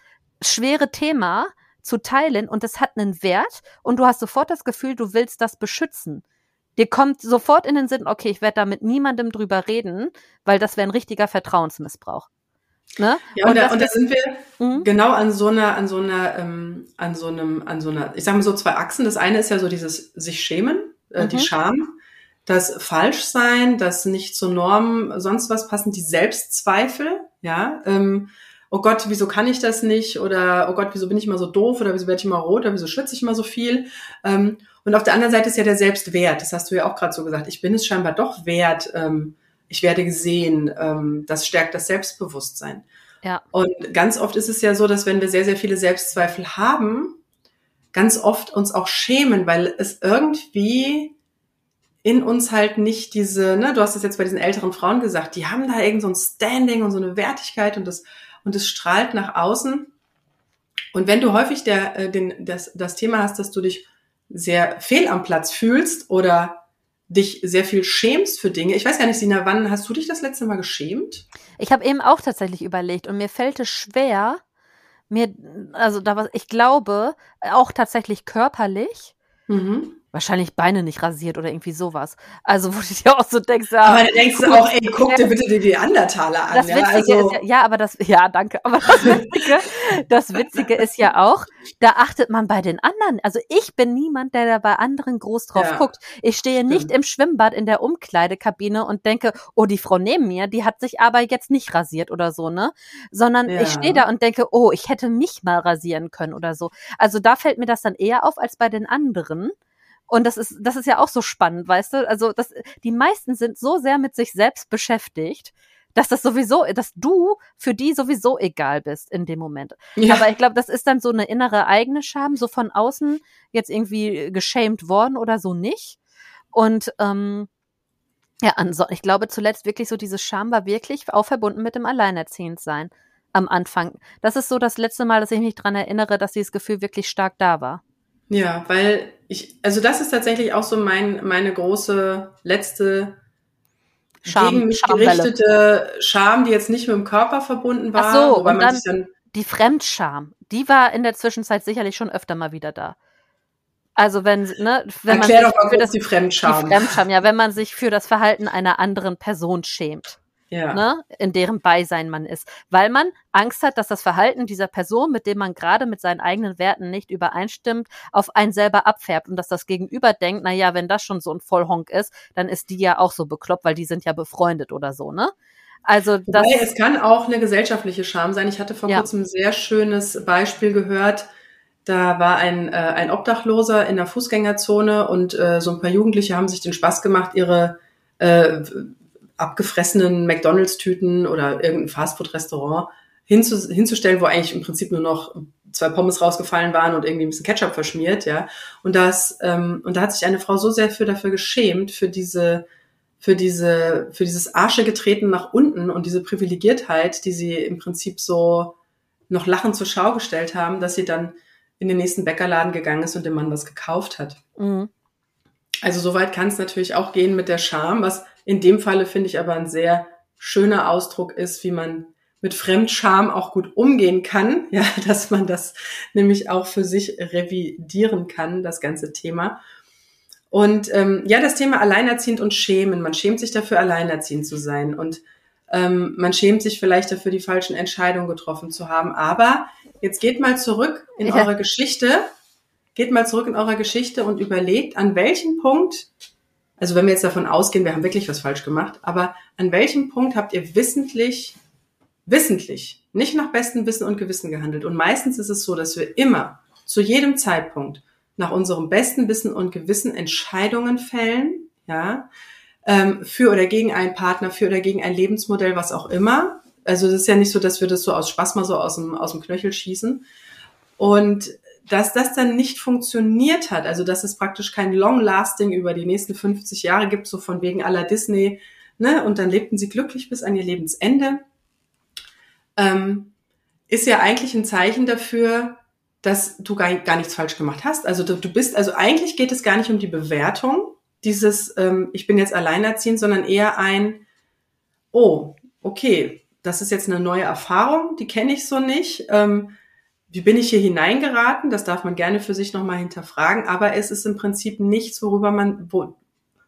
schwere Thema zu teilen und es hat einen Wert und du hast sofort das Gefühl, du willst das beschützen. Dir kommt sofort in den Sinn, okay, ich werde da mit niemandem drüber reden, weil das wäre ein richtiger Vertrauensmissbrauch. Ne? Ja, und, da, und da sind wir mhm. genau an so einer, an so einer, ähm, an so einem, an so einer, ich sage mal so zwei Achsen. Das eine ist ja so dieses sich schämen, äh, mhm. die Scham, das Falschsein, das nicht zur Norm, sonst was passen, die Selbstzweifel, ja, ähm, oh Gott, wieso kann ich das nicht? Oder oh Gott, wieso bin ich immer so doof? Oder wieso werde ich immer rot? Oder wieso schütze ich immer so viel? Ähm, und auf der anderen Seite ist ja der Selbstwert. Das hast du ja auch gerade so gesagt. Ich bin es scheinbar doch wert. Ähm, ich werde gesehen. Ähm, das stärkt das Selbstbewusstsein. Ja. Und ganz oft ist es ja so, dass wenn wir sehr, sehr viele Selbstzweifel haben, ganz oft uns auch schämen, weil es irgendwie in uns halt nicht diese, ne, du hast es jetzt bei diesen älteren Frauen gesagt, die haben da irgend so ein Standing und so eine Wertigkeit und das und es strahlt nach außen. Und wenn du häufig der, äh, den, das, das Thema hast, dass du dich sehr fehl am Platz fühlst oder dich sehr viel schämst für Dinge. Ich weiß gar nicht, Sina, wann hast du dich das letzte Mal geschämt? Ich habe eben auch tatsächlich überlegt und mir fällt es schwer, mir, also da was, ich glaube, auch tatsächlich körperlich, mhm wahrscheinlich Beine nicht rasiert oder irgendwie sowas. Also, wo du dir auch so denkst, ja. Aber dann denkst du auch, ey, guck dir bitte die Neandertaler an. Das Witzige ja, also. ist ja, ja, aber das, ja, danke. Aber das Witzige, das Witzige ist ja auch, da achtet man bei den anderen. Also ich bin niemand, der da bei anderen groß drauf ja, guckt. Ich stehe stimmt. nicht im Schwimmbad in der Umkleidekabine und denke, oh, die Frau neben mir, die hat sich aber jetzt nicht rasiert oder so, ne? Sondern ja. ich stehe da und denke, oh, ich hätte mich mal rasieren können oder so. Also da fällt mir das dann eher auf als bei den anderen. Und das ist, das ist ja auch so spannend, weißt du? Also, das, die meisten sind so sehr mit sich selbst beschäftigt, dass das sowieso, dass du für die sowieso egal bist in dem Moment. Ja. Aber ich glaube, das ist dann so eine innere eigene Scham, so von außen jetzt irgendwie geschämt worden oder so nicht. Und ähm, ja, also ich glaube zuletzt wirklich so diese Scham war wirklich auch verbunden mit dem Alleinerziehendsein am Anfang. Das ist so das letzte Mal, dass ich mich dran erinnere, dass dieses Gefühl wirklich stark da war. Ja, weil ich, also das ist tatsächlich auch so mein, meine große letzte Scham, gegen mich gerichtete Scham, die jetzt nicht mit dem Körper verbunden war. Ach so, und dann, dann die Fremdscham, die war in der Zwischenzeit sicherlich schon öfter mal wieder da. Also wenn, ne, wenn Erklär man sich doch mal für das, die Fremdscham. Die Fremdscham, ja, wenn man sich für das Verhalten einer anderen Person schämt ja. ne, in deren Beisein man ist, weil man Angst hat, dass das Verhalten dieser Person, mit dem man gerade mit seinen eigenen Werten nicht übereinstimmt, auf einen selber abfärbt und dass das Gegenüber denkt, na ja, wenn das schon so ein Vollhonk ist, dann ist die ja auch so bekloppt, weil die sind ja befreundet oder so, ne? Also das Wobei, es kann auch eine gesellschaftliche Scham sein. Ich hatte vor ja. kurzem ein sehr schönes Beispiel gehört. Da war ein, äh, ein Obdachloser in der Fußgängerzone und äh, so ein paar Jugendliche haben sich den Spaß gemacht, ihre äh, abgefressenen McDonalds-Tüten oder irgendein Fastfood-Restaurant hinzu, hinzustellen, wo eigentlich im Prinzip nur noch zwei Pommes rausgefallen waren und irgendwie ein bisschen Ketchup verschmiert, ja. Und das ähm, und da hat sich eine Frau so sehr für dafür geschämt für diese für diese für dieses Arsche getreten nach unten und diese Privilegiertheit, die sie im Prinzip so noch lachend zur Schau gestellt haben, dass sie dann in den nächsten Bäckerladen gegangen ist und dem Mann was gekauft hat. Mhm. Also soweit kann es natürlich auch gehen mit der Scham, was in dem Falle finde ich aber ein sehr schöner Ausdruck ist, wie man mit Fremdscham auch gut umgehen kann, ja, dass man das nämlich auch für sich revidieren kann, das ganze Thema. Und ähm, ja, das Thema alleinerziehend und schämen. Man schämt sich dafür, alleinerziehend zu sein. Und ähm, man schämt sich vielleicht dafür, die falschen Entscheidungen getroffen zu haben. Aber jetzt geht mal zurück in ja. eure Geschichte. Geht mal zurück in eure Geschichte und überlegt, an welchem Punkt, also wenn wir jetzt davon ausgehen, wir haben wirklich was falsch gemacht, aber an welchem Punkt habt ihr wissentlich wissentlich, nicht nach bestem Wissen und Gewissen gehandelt. Und meistens ist es so, dass wir immer, zu jedem Zeitpunkt, nach unserem besten Wissen und Gewissen Entscheidungen fällen, ja, ähm, für oder gegen einen Partner, für oder gegen ein Lebensmodell, was auch immer. Also es ist ja nicht so, dass wir das so aus Spaß mal so aus dem, aus dem Knöchel schießen. Und dass das dann nicht funktioniert hat, also dass es praktisch kein Long-Lasting über die nächsten 50 Jahre gibt, so von wegen aller Disney, ne, und dann lebten sie glücklich bis an ihr Lebensende ähm, ist ja eigentlich ein Zeichen dafür, dass du gar, gar nichts falsch gemacht hast. Also du, du, bist, also eigentlich geht es gar nicht um die Bewertung, dieses ähm, ich bin jetzt alleinerziehend, sondern eher ein, oh, okay, das ist jetzt eine neue Erfahrung, die kenne ich so nicht. Ähm, wie bin ich hier hineingeraten? Das darf man gerne für sich nochmal hinterfragen, aber es ist im Prinzip nichts, worüber man, wo,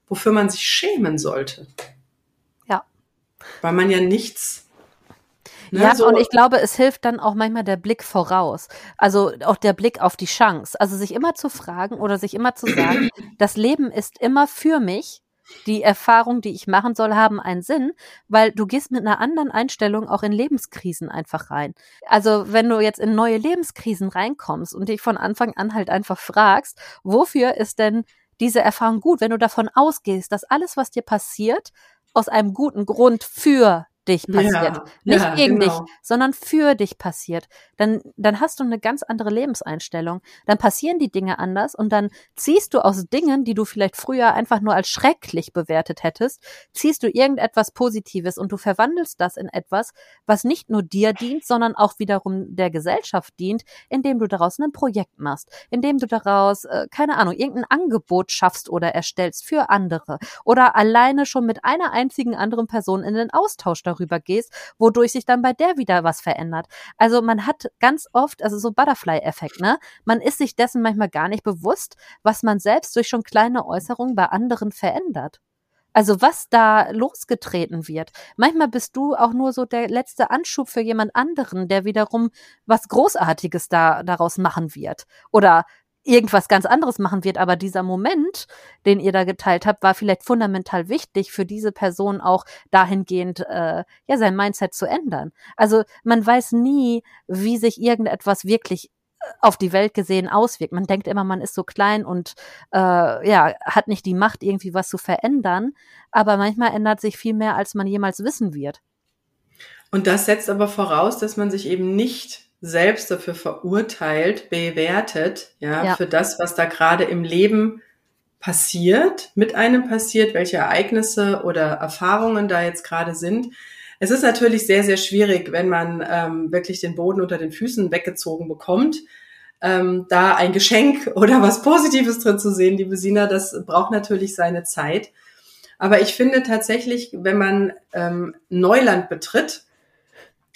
wofür man sich schämen sollte. Ja. Weil man ja nichts Ne? Ja, so. und ich glaube, es hilft dann auch manchmal der Blick voraus. Also auch der Blick auf die Chance. Also sich immer zu fragen oder sich immer zu sagen, das Leben ist immer für mich. Die Erfahrungen, die ich machen soll, haben einen Sinn, weil du gehst mit einer anderen Einstellung auch in Lebenskrisen einfach rein. Also wenn du jetzt in neue Lebenskrisen reinkommst und dich von Anfang an halt einfach fragst, wofür ist denn diese Erfahrung gut, wenn du davon ausgehst, dass alles, was dir passiert, aus einem guten Grund für dich passiert. Ja, Nicht ja, gegen genau. dich, sondern für dich passiert. Dann, dann hast du eine ganz andere Lebenseinstellung. Dann passieren die Dinge anders und dann ziehst du aus Dingen, die du vielleicht früher einfach nur als schrecklich bewertet hättest, ziehst du irgendetwas Positives und du verwandelst das in etwas, was nicht nur dir dient, sondern auch wiederum der Gesellschaft dient, indem du daraus ein Projekt machst, indem du daraus, äh, keine Ahnung, irgendein Angebot schaffst oder erstellst für andere oder alleine schon mit einer einzigen anderen Person in den Austausch darüber gehst, wodurch sich dann bei der wieder was verändert. Also man hat ganz oft, also so Butterfly-Effekt, ne? Man ist sich dessen manchmal gar nicht bewusst, was man selbst durch schon kleine Äußerungen bei anderen verändert. Also was da losgetreten wird. Manchmal bist du auch nur so der letzte Anschub für jemand anderen, der wiederum was Großartiges da daraus machen wird. Oder irgendwas ganz anderes machen wird, aber dieser Moment, den ihr da geteilt habt, war vielleicht fundamental wichtig für diese Person auch dahingehend, äh, ja, sein Mindset zu ändern. Also man weiß nie, wie sich irgendetwas wirklich äh, auf die Welt gesehen auswirkt. Man denkt immer, man ist so klein und äh, ja, hat nicht die Macht, irgendwie was zu verändern, aber manchmal ändert sich viel mehr, als man jemals wissen wird. Und das setzt aber voraus, dass man sich eben nicht selbst dafür verurteilt, bewertet, ja, ja, für das, was da gerade im Leben passiert, mit einem passiert, welche Ereignisse oder Erfahrungen da jetzt gerade sind. Es ist natürlich sehr, sehr schwierig, wenn man ähm, wirklich den Boden unter den Füßen weggezogen bekommt, ähm, da ein Geschenk oder was Positives drin zu sehen, liebe Sina, das braucht natürlich seine Zeit. Aber ich finde tatsächlich, wenn man ähm, Neuland betritt,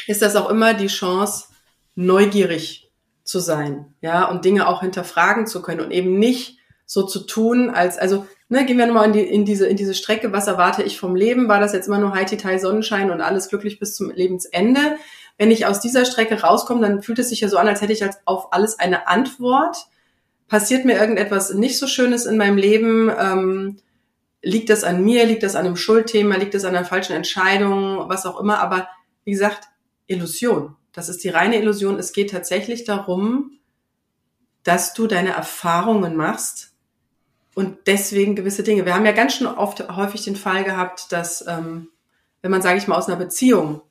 ist das auch immer die Chance, neugierig zu sein, ja, und Dinge auch hinterfragen zu können und eben nicht so zu tun, als, also, ne, gehen wir nochmal in, die, in diese, in diese Strecke, was erwarte ich vom Leben? War das jetzt immer nur High-Teil Sonnenschein und alles glücklich bis zum Lebensende? Wenn ich aus dieser Strecke rauskomme, dann fühlt es sich ja so an, als hätte ich als auf alles eine Antwort. Passiert mir irgendetwas nicht so Schönes in meinem Leben? Ähm, liegt das an mir? Liegt das an einem Schuldthema? Liegt das an einer falschen Entscheidung? Was auch immer. Aber wie gesagt, Illusion. Das ist die reine Illusion. Es geht tatsächlich darum, dass du deine Erfahrungen machst und deswegen gewisse Dinge. Wir haben ja ganz schön oft häufig den Fall gehabt, dass ähm, wenn man, sage ich mal, aus einer Beziehung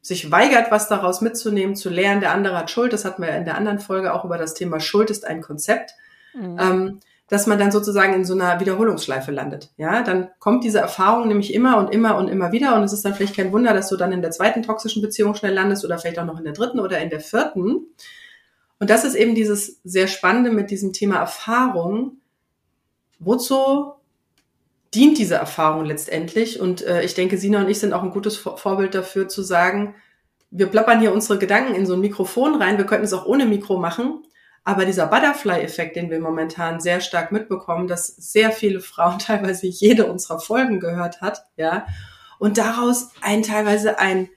sich weigert, was daraus mitzunehmen, zu lernen, der andere hat Schuld, das hatten wir in der anderen Folge auch über das Thema Schuld ist ein Konzept, mhm. ähm, dass man dann sozusagen in so einer Wiederholungsschleife landet. Ja, dann kommt diese Erfahrung nämlich immer und immer und immer wieder und es ist dann vielleicht kein Wunder, dass du dann in der zweiten toxischen Beziehung schnell landest oder vielleicht auch noch in der dritten oder in der vierten. Und das ist eben dieses sehr Spannende mit diesem Thema Erfahrung. Wozu dient diese Erfahrung letztendlich? Und äh, ich denke, Sina und ich sind auch ein gutes Vor Vorbild dafür zu sagen, wir plappern hier unsere Gedanken in so ein Mikrofon rein. Wir könnten es auch ohne Mikro machen. Aber dieser Butterfly-Effekt, den wir momentan sehr stark mitbekommen, dass sehr viele Frauen teilweise jede unserer Folgen gehört hat, ja, und daraus ein teilweise ein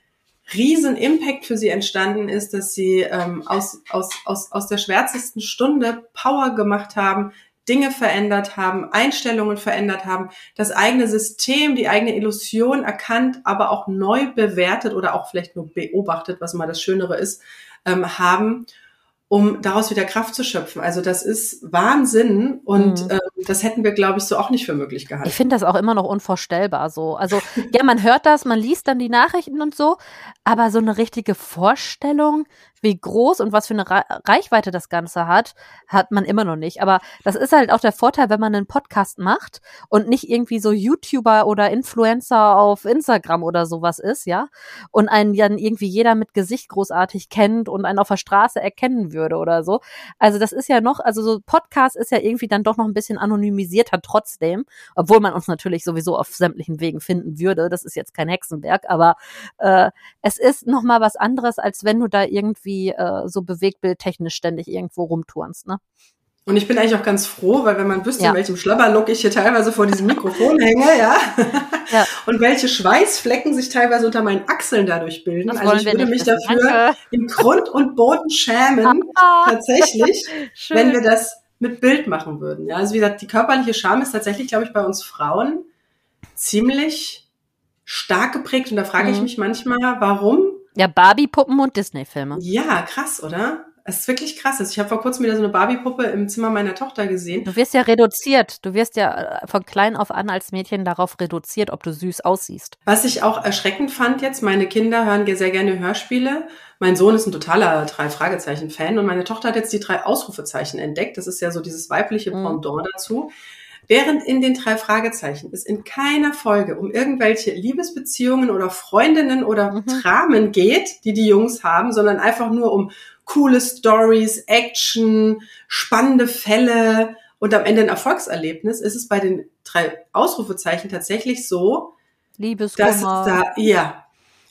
riesen Impact für sie entstanden ist, dass sie ähm, aus, aus, aus, aus der schwärzesten Stunde Power gemacht haben, Dinge verändert haben, Einstellungen verändert haben, das eigene System, die eigene Illusion erkannt, aber auch neu bewertet oder auch vielleicht nur beobachtet, was mal das Schönere ist, ähm, haben um daraus wieder Kraft zu schöpfen. Also das ist Wahnsinn und mhm. äh, das hätten wir, glaube ich, so auch nicht für möglich gehalten. Ich finde das auch immer noch unvorstellbar so. Also ja, man hört das, man liest dann die Nachrichten und so, aber so eine richtige Vorstellung, wie groß und was für eine Reichweite das Ganze hat, hat man immer noch nicht. Aber das ist halt auch der Vorteil, wenn man einen Podcast macht und nicht irgendwie so YouTuber oder Influencer auf Instagram oder sowas ist, ja, und einen dann irgendwie jeder mit Gesicht großartig kennt und einen auf der Straße erkennen würde oder so. Also das ist ja noch, also so Podcast ist ja irgendwie dann doch noch ein bisschen anonymisierter trotzdem, obwohl man uns natürlich sowieso auf sämtlichen Wegen finden würde. Das ist jetzt kein Hexenwerk, aber äh, es ist noch mal was anderes, als wenn du da irgendwie irgendwie äh, so bewegtbildtechnisch ständig irgendwo rumturnst, ne? Und ich bin eigentlich auch ganz froh, weil wenn man wüsste, ja. in welchem Schlabberlook ich hier teilweise vor diesem Mikrofon hänge, ja, ja, und welche Schweißflecken sich teilweise unter meinen Achseln dadurch bilden. Das also ich würde mich wissen. dafür Danke. in Grund und Boden schämen, tatsächlich, wenn wir das mit Bild machen würden. Ja, also wie gesagt, die körperliche Scham ist tatsächlich, glaube ich, bei uns Frauen ziemlich stark geprägt. Und da frage mhm. ich mich manchmal, warum ja, Barbie-Puppen und Disney-Filme. Ja, krass, oder? Es ist wirklich krass. Also ich habe vor kurzem wieder so eine Barbie-Puppe im Zimmer meiner Tochter gesehen. Du wirst ja reduziert. Du wirst ja äh, von klein auf an als Mädchen darauf reduziert, ob du süß aussiehst. Was ich auch erschreckend fand jetzt, meine Kinder hören sehr gerne Hörspiele. Mein Sohn ist ein totaler Drei-Fragezeichen-Fan und meine Tochter hat jetzt die drei Ausrufezeichen entdeckt. Das ist ja so dieses weibliche mhm. Pendant mhm. dazu. Während in den drei Fragezeichen es in keiner Folge um irgendwelche Liebesbeziehungen oder Freundinnen oder mhm. Dramen geht, die die Jungs haben, sondern einfach nur um coole Stories, Action, spannende Fälle und am Ende ein Erfolgserlebnis, ist es bei den drei Ausrufezeichen tatsächlich so, Liebeskummer. dass da, ja,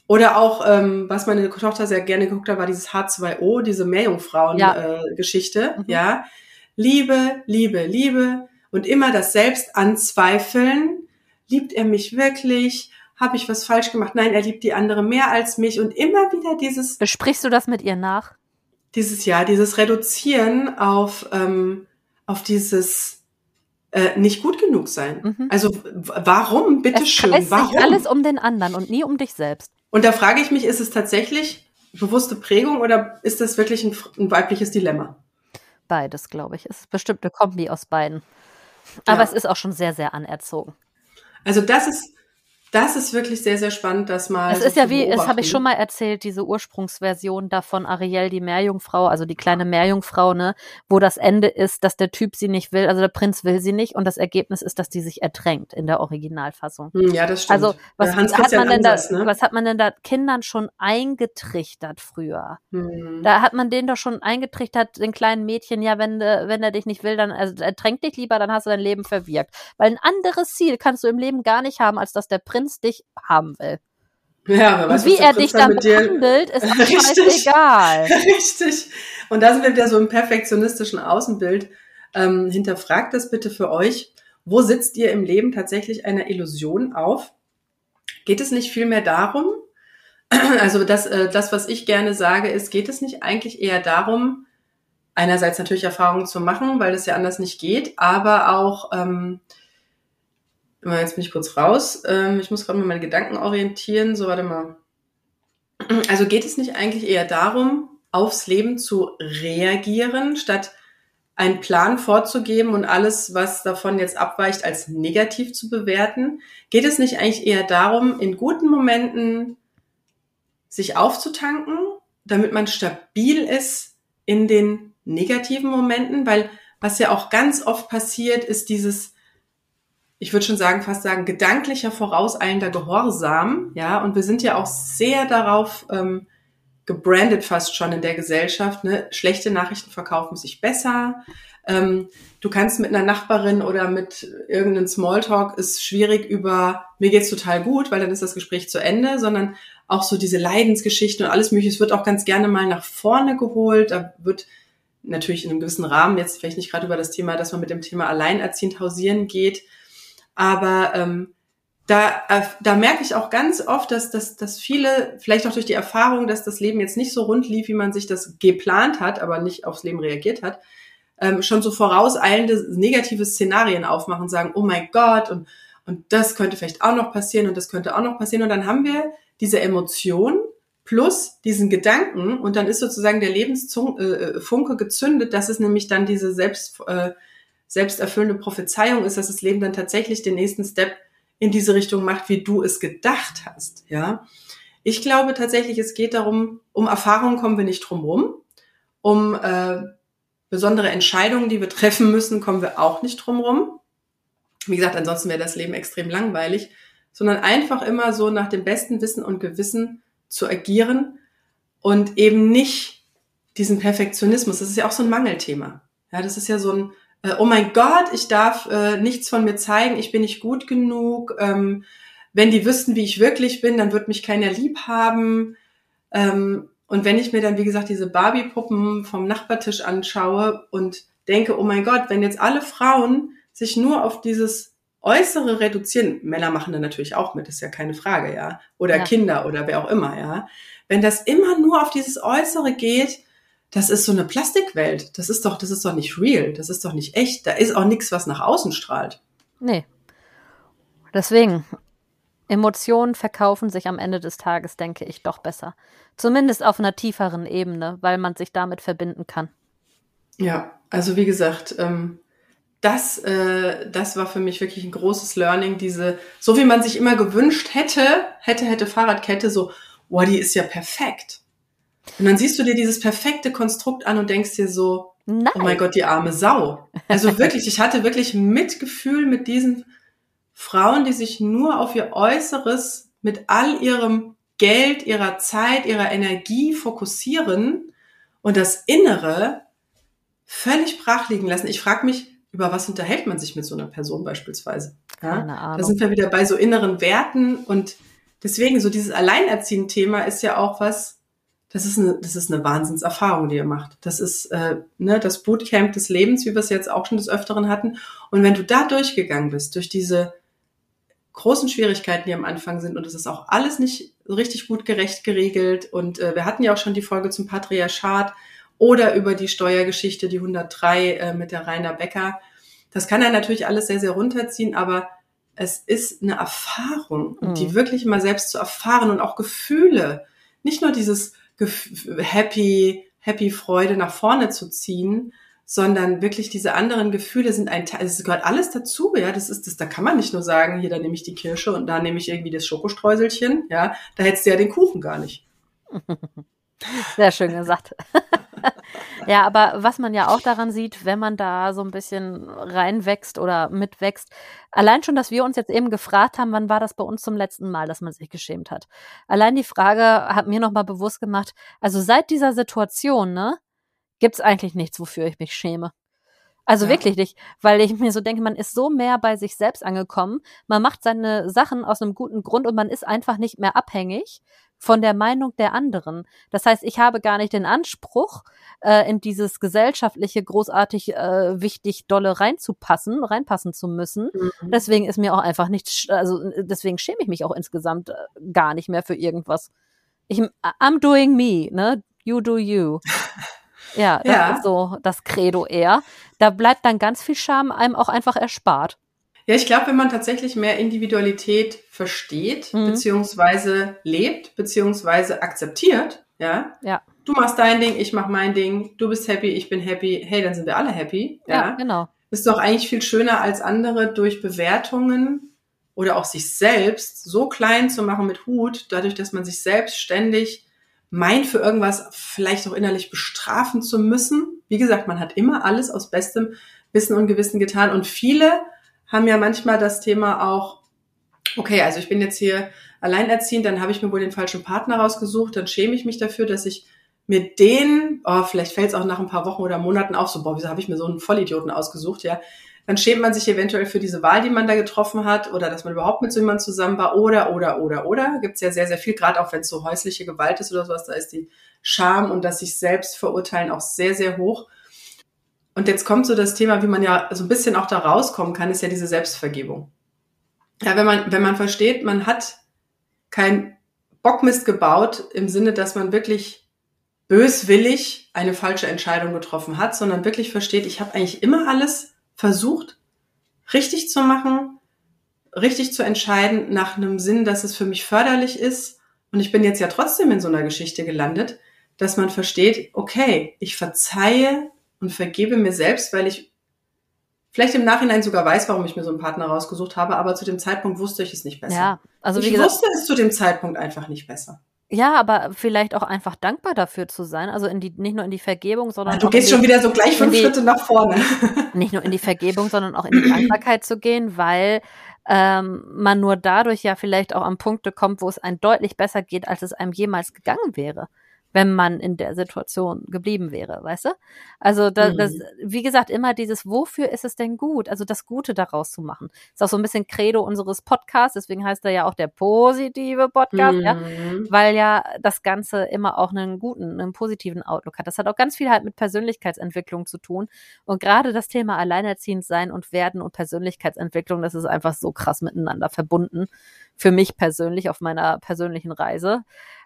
oder auch, ähm, was meine Tochter sehr gerne geguckt hat, war dieses H2O, diese Meerjungfrauen-Geschichte. Ja. Äh, mhm. ja. Liebe, Liebe, Liebe, und immer das Selbst anzweifeln. Liebt er mich wirklich? Habe ich was falsch gemacht? Nein, er liebt die andere mehr als mich. Und immer wieder dieses. Besprichst du das mit ihr nach? Dieses Jahr, dieses Reduzieren auf, ähm, auf dieses äh, nicht gut genug sein. Mhm. Also warum, bitteschön, es warum? Sich alles um den anderen und nie um dich selbst. Und da frage ich mich, ist es tatsächlich bewusste Prägung oder ist das wirklich ein, ein weibliches Dilemma? Beides, glaube ich. Es ist bestimmt eine Kombi aus beiden. Aber ja. es ist auch schon sehr, sehr anerzogen. Also das ist, das ist wirklich sehr, sehr spannend, das mal. Es so ist ja wie, das habe ich schon mal erzählt, diese Ursprungsversion davon Ariel, die Meerjungfrau, also die kleine Meerjungfrau, ne, wo das Ende ist, dass der Typ sie nicht will, also der Prinz will sie nicht und das Ergebnis ist, dass die sich ertränkt in der Originalfassung. Hm, ja, das stimmt. Also was hat man denn Ansatz, da, ne? was hat man denn da Kindern schon eingetrichtert früher? Hm. Da hat man denen doch schon eingetrichtert, den kleinen Mädchen, ja, wenn, wenn er dich nicht will, dann also ertränk dich lieber, dann hast du dein Leben verwirkt. Weil ein anderes Ziel kannst du im Leben gar nicht haben, als dass der Prinz Prinz dich haben will. Ja, und wie er dich dann behandelt, ist auch scheißegal. Richtig. Und da sind wir wieder so im perfektionistischen Außenbild. Ähm, hinterfragt das bitte für euch. Wo sitzt ihr im Leben tatsächlich einer Illusion auf? Geht es nicht vielmehr darum, also das, äh, das, was ich gerne sage, ist, geht es nicht eigentlich eher darum, einerseits natürlich Erfahrungen zu machen, weil das ja anders nicht geht, aber auch ähm, Jetzt bin ich kurz raus. Ähm, ich muss gerade mal meine Gedanken orientieren. So, warte mal. Also geht es nicht eigentlich eher darum, aufs Leben zu reagieren, statt einen Plan vorzugeben und alles, was davon jetzt abweicht, als negativ zu bewerten? Geht es nicht eigentlich eher darum, in guten Momenten sich aufzutanken, damit man stabil ist in den negativen Momenten? Weil was ja auch ganz oft passiert, ist dieses, ich würde schon sagen, fast sagen, gedanklicher vorauseilender Gehorsam, ja, und wir sind ja auch sehr darauf ähm, gebrandet fast schon in der Gesellschaft. Ne? Schlechte Nachrichten verkaufen sich besser. Ähm, du kannst mit einer Nachbarin oder mit irgendeinem Smalltalk ist schwierig über mir geht's total gut, weil dann ist das Gespräch zu Ende, sondern auch so diese Leidensgeschichten und alles mögliche. Es wird auch ganz gerne mal nach vorne geholt. Da wird natürlich in einem gewissen Rahmen jetzt vielleicht nicht gerade über das Thema, dass man mit dem Thema alleinerziehend hausieren geht, aber ähm, da, äh, da merke ich auch ganz oft, dass, dass, dass viele, vielleicht auch durch die Erfahrung, dass das Leben jetzt nicht so rund lief, wie man sich das geplant hat, aber nicht aufs Leben reagiert hat, ähm, schon so vorauseilende negative Szenarien aufmachen und sagen, oh mein Gott, und, und das könnte vielleicht auch noch passieren und das könnte auch noch passieren. Und dann haben wir diese Emotion plus diesen Gedanken und dann ist sozusagen der Lebensfunke äh, gezündet, dass es nämlich dann diese selbst, äh, selbsterfüllende Prophezeiung ist, dass das Leben dann tatsächlich den nächsten Step in diese Richtung macht, wie du es gedacht hast, ja. Ich glaube tatsächlich, es geht darum, um Erfahrungen kommen wir nicht drum rum, um äh, besondere Entscheidungen, die wir treffen müssen, kommen wir auch nicht drum rum. Wie gesagt, ansonsten wäre das Leben extrem langweilig, sondern einfach immer so nach dem besten Wissen und Gewissen zu agieren und eben nicht diesen Perfektionismus. Das ist ja auch so ein Mangelthema. Ja, das ist ja so ein äh, oh mein Gott, ich darf äh, nichts von mir zeigen, ich bin nicht gut genug. Ähm, wenn die wüssten, wie ich wirklich bin, dann wird mich keiner lieb haben. Ähm, und wenn ich mir dann, wie gesagt, diese Barbie-Puppen vom Nachbartisch anschaue und denke, oh mein Gott, wenn jetzt alle Frauen sich nur auf dieses Äußere reduzieren, Männer machen da natürlich auch mit, ist ja keine Frage, ja, oder ja. Kinder oder wer auch immer, ja. Wenn das immer nur auf dieses Äußere geht, das ist so eine Plastikwelt. Das ist doch, das ist doch nicht real. Das ist doch nicht echt. Da ist auch nichts, was nach außen strahlt. Nee. Deswegen, Emotionen verkaufen sich am Ende des Tages, denke ich, doch besser. Zumindest auf einer tieferen Ebene, weil man sich damit verbinden kann. Ja, also wie gesagt, ähm, das, äh, das war für mich wirklich ein großes Learning. Diese, so wie man sich immer gewünscht hätte, hätte, hätte Fahrradkette, so, boah, die ist ja perfekt. Und dann siehst du dir dieses perfekte Konstrukt an und denkst dir so, Nein. oh mein Gott, die arme Sau. Also wirklich, ich hatte wirklich Mitgefühl mit diesen Frauen, die sich nur auf ihr Äußeres mit all ihrem Geld, ihrer Zeit, ihrer Energie fokussieren und das Innere völlig brach liegen lassen. Ich frage mich, über was unterhält man sich mit so einer Person beispielsweise? Ja? Da sind wir wieder bei so inneren Werten und deswegen so dieses Alleinerziehen-Thema ist ja auch was, das ist eine, das ist eine Wahnsinnserfahrung, die ihr macht. Das ist äh, ne, das Bootcamp des Lebens, wie wir es jetzt auch schon des Öfteren hatten. Und wenn du da durchgegangen bist, durch diese großen Schwierigkeiten, die am Anfang sind, und es ist auch alles nicht richtig gut gerecht geregelt. Und äh, wir hatten ja auch schon die Folge zum Patriarchat oder über die Steuergeschichte, die 103 äh, mit der Rainer Becker. Das kann er natürlich alles sehr, sehr runterziehen, aber es ist eine Erfahrung, mhm. die wirklich mal selbst zu erfahren und auch Gefühle. Nicht nur dieses happy, happy Freude nach vorne zu ziehen, sondern wirklich diese anderen Gefühle sind ein Teil, es gehört alles dazu, ja, das ist das, da kann man nicht nur sagen, hier, da nehme ich die Kirsche und da nehme ich irgendwie das Schokostreuselchen, ja, da hättest du ja den Kuchen gar nicht. Sehr schön gesagt. ja, aber was man ja auch daran sieht, wenn man da so ein bisschen reinwächst oder mitwächst, allein schon, dass wir uns jetzt eben gefragt haben, wann war das bei uns zum letzten Mal, dass man sich geschämt hat. Allein die Frage hat mir nochmal bewusst gemacht, also seit dieser Situation, ne, gibt's eigentlich nichts, wofür ich mich schäme. Also ja. wirklich nicht, weil ich mir so denke, man ist so mehr bei sich selbst angekommen, man macht seine Sachen aus einem guten Grund und man ist einfach nicht mehr abhängig von der Meinung der anderen. Das heißt, ich habe gar nicht den Anspruch, äh, in dieses gesellschaftliche großartig äh, wichtig dolle reinzupassen, reinpassen zu müssen. Mhm. Deswegen ist mir auch einfach nicht, also deswegen schäme ich mich auch insgesamt äh, gar nicht mehr für irgendwas. Ich, I'm doing me, ne? You do you. Ja, das ja. ist so das Credo eher. Da bleibt dann ganz viel Scham einem auch einfach erspart. Ja, ich glaube, wenn man tatsächlich mehr Individualität versteht, mhm. beziehungsweise lebt, beziehungsweise akzeptiert, ja? Ja. Du machst dein Ding, ich mach mein Ding, du bist happy, ich bin happy, hey, dann sind wir alle happy, ja? Ja, genau. Ist doch eigentlich viel schöner als andere durch Bewertungen oder auch sich selbst so klein zu machen mit Hut, dadurch, dass man sich selbst ständig meint, für irgendwas vielleicht auch innerlich bestrafen zu müssen. Wie gesagt, man hat immer alles aus bestem Wissen und Gewissen getan und viele haben ja manchmal das Thema auch, okay, also ich bin jetzt hier alleinerziehend, dann habe ich mir wohl den falschen Partner rausgesucht, dann schäme ich mich dafür, dass ich mit denen, oh, vielleicht fällt es auch nach ein paar Wochen oder Monaten auf, so, boah, wieso habe ich mir so einen Vollidioten ausgesucht, ja. Dann schämt man sich eventuell für diese Wahl, die man da getroffen hat, oder dass man überhaupt mit so jemandem zusammen war, oder, oder, oder, oder. Gibt's ja sehr, sehr viel, gerade auch wenn es so häusliche Gewalt ist oder sowas, da ist die Scham und das sich selbst verurteilen auch sehr, sehr hoch. Und jetzt kommt so das Thema, wie man ja so ein bisschen auch da rauskommen kann, ist ja diese Selbstvergebung. Ja, wenn man, wenn man versteht, man hat kein Bockmist gebaut im Sinne, dass man wirklich böswillig eine falsche Entscheidung getroffen hat, sondern wirklich versteht, ich habe eigentlich immer alles versucht, richtig zu machen, richtig zu entscheiden, nach einem Sinn, dass es für mich förderlich ist. Und ich bin jetzt ja trotzdem in so einer Geschichte gelandet, dass man versteht, okay, ich verzeihe und vergebe mir selbst, weil ich vielleicht im Nachhinein sogar weiß, warum ich mir so einen Partner rausgesucht habe, aber zu dem Zeitpunkt wusste ich es nicht besser. Ja, also wie ich gesagt, wusste es zu dem Zeitpunkt einfach nicht besser. Ja, aber vielleicht auch einfach dankbar dafür zu sein. Also in die, nicht nur in die Vergebung, sondern. Ah, du auch gehst in schon die, wieder so gleich fünf die- Schritte nach vorne. nicht nur in die Vergebung, sondern auch in die Dankbarkeit zu gehen, weil ähm, man nur dadurch ja vielleicht auch an Punkte kommt, wo es einem deutlich besser geht, als es einem jemals gegangen wäre, wenn man in der Situation geblieben wäre, weißt du? Also da, Mhm. das, wie gesagt, immer dieses, wofür ist es denn gut? Also das Gute daraus zu machen. Ist auch so ein bisschen Credo unseres Podcasts, deswegen heißt er ja auch der positive Podcast, ja Mhm. weil ja das Ganze immer auch einen guten, einen positiven Outlook hat. Das hat auch ganz viel halt mit Persönlichkeitsentwicklung zu tun. Und gerade das Thema Alleinerziehend sein und werden und Persönlichkeitsentwicklung, das ist einfach so krass miteinander verbunden. Für mich persönlich auf meiner persönlichen Reise,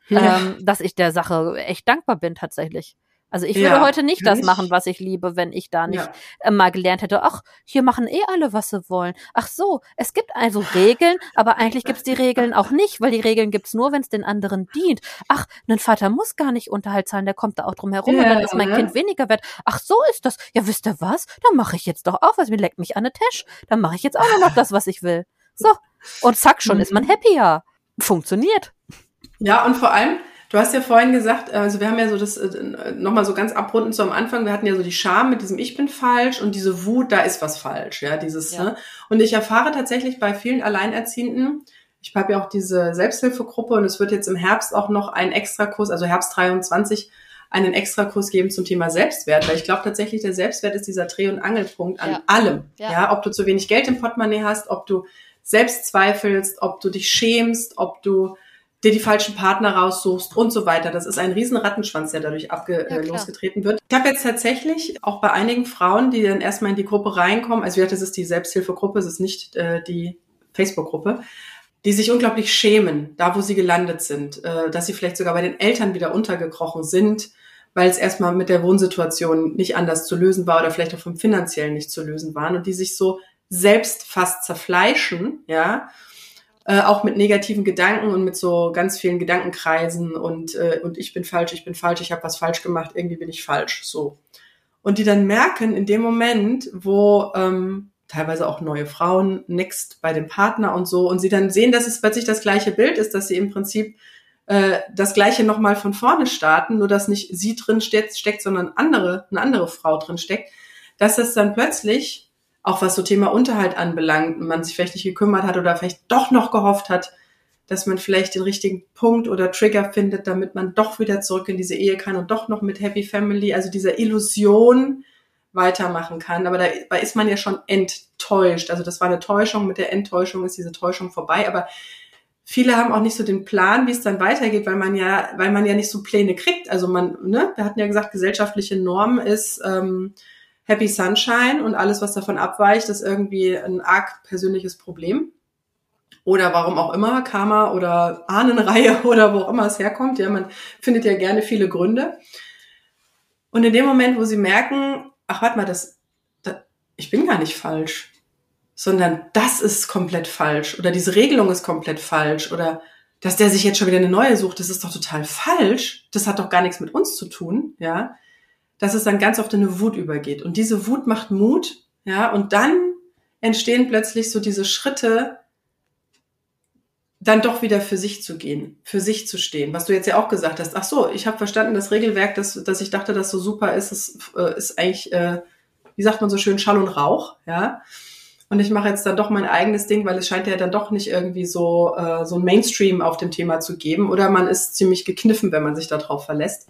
Ja. ähm, dass ich der Sache echt dankbar bin tatsächlich. Also ich Ja, würde heute nicht das machen, was ich liebe, wenn ich da nicht Ja. äh, mal gelernt hätte, ach, hier machen eh alle, was sie wollen. Ach so, es gibt also Regeln, aber eigentlich gibt's die Regeln auch nicht, weil die Regeln gibt's nur, wenn es den anderen dient. Ach, ein Vater muss gar nicht Unterhalt zahlen, der kommt da auch drum herum und Ja, dann ist mein ne? Kind weniger wert. Ach, so ist das. Ja, wisst ihr was? Dann mache ich jetzt doch auch was. Mir leckt mich an den Tisch. Dann mache ich jetzt auch nur noch das, was ich will. So. Und zack, schon ist man happier. Funktioniert. Ja, und vor allem, du hast ja vorhin gesagt, also wir haben ja so das äh, nochmal so ganz abrundend so am Anfang, wir hatten ja so die Scham mit diesem Ich bin falsch und diese Wut, da ist was falsch, ja, dieses, Ja. Ne? Und ich erfahre tatsächlich bei vielen Alleinerziehenden, ich habe ja auch diese Selbsthilfegruppe und es wird jetzt im Herbst auch noch einen Extrakurs, also Herbst 23, einen Extrakurs geben zum Thema Selbstwert, weil ich glaube tatsächlich, der Selbstwert ist dieser Dreh- und Angelpunkt an Ja. allem. Ja. Ja. ob du zu wenig Geld im Portemonnaie hast, ob du selbst zweifelst, ob du dich schämst, ob du dir die falschen Partner raussuchst und so weiter. Das ist ein riesen Rattenschwanz, der dadurch abge Ja, losgetreten wird. Ich habe jetzt tatsächlich auch bei einigen Frauen, die dann erstmal in die Gruppe reinkommen, also wie gesagt, das ist die Selbsthilfegruppe, es ist nicht äh, die Facebook-Gruppe, die sich unglaublich schämen, da wo sie gelandet sind, äh, dass sie vielleicht sogar bei den Eltern wieder untergekrochen sind, weil es erstmal mit der Wohnsituation nicht anders zu lösen war oder vielleicht auch vom finanziellen nicht zu lösen waren und die sich so selbst fast zerfleischen, ja, äh, auch mit negativen Gedanken und mit so ganz vielen Gedankenkreisen und äh, und ich bin falsch, ich bin falsch, ich habe was falsch gemacht, irgendwie bin ich falsch, so. Und die dann merken in dem Moment, wo ähm, teilweise auch neue Frauen next bei dem Partner und so und sie dann sehen, dass es plötzlich das gleiche Bild ist, dass sie im Prinzip äh, das gleiche nochmal von vorne starten, nur dass nicht sie drin steckt, sondern andere, eine andere Frau drin steckt, dass es dann plötzlich, auch was so Thema Unterhalt anbelangt, man sich vielleicht nicht gekümmert hat oder vielleicht doch noch gehofft hat, dass man vielleicht den richtigen Punkt oder Trigger findet, damit man doch wieder zurück in diese Ehe kann und doch noch mit Happy Family, also dieser Illusion weitermachen kann. Aber da ist man ja schon enttäuscht. Also das war eine Täuschung. Mit der Enttäuschung ist diese Täuschung vorbei. Aber viele haben auch nicht so den Plan, wie es dann weitergeht, weil man ja, weil man ja nicht so Pläne kriegt. Also man, ne, wir hatten ja gesagt, gesellschaftliche Norm ist ähm, Happy Sunshine und alles, was davon abweicht, ist irgendwie ein arg persönliches Problem. Oder warum auch immer, Karma oder Ahnenreihe oder wo auch immer es herkommt. Ja, man findet ja gerne viele Gründe. Und in dem Moment, wo sie merken, ach, warte mal, das, das ich bin gar nicht falsch, sondern das ist komplett falsch oder diese Regelung ist komplett falsch oder dass der sich jetzt schon wieder eine neue sucht, das ist doch total falsch. Das hat doch gar nichts mit uns zu tun, ja. Dass es dann ganz oft in eine Wut übergeht. Und diese Wut macht Mut, ja, und dann entstehen plötzlich so diese Schritte, dann doch wieder für sich zu gehen, für sich zu stehen. Was du jetzt ja auch gesagt hast. Ach so, ich habe verstanden, das Regelwerk, das, das ich dachte, das so super ist, ist, äh, ist eigentlich, äh, wie sagt man so schön, Schall und Rauch, ja. Und ich mache jetzt dann doch mein eigenes Ding, weil es scheint ja dann doch nicht irgendwie so, äh, so ein Mainstream auf dem Thema zu geben. Oder man ist ziemlich gekniffen, wenn man sich darauf verlässt.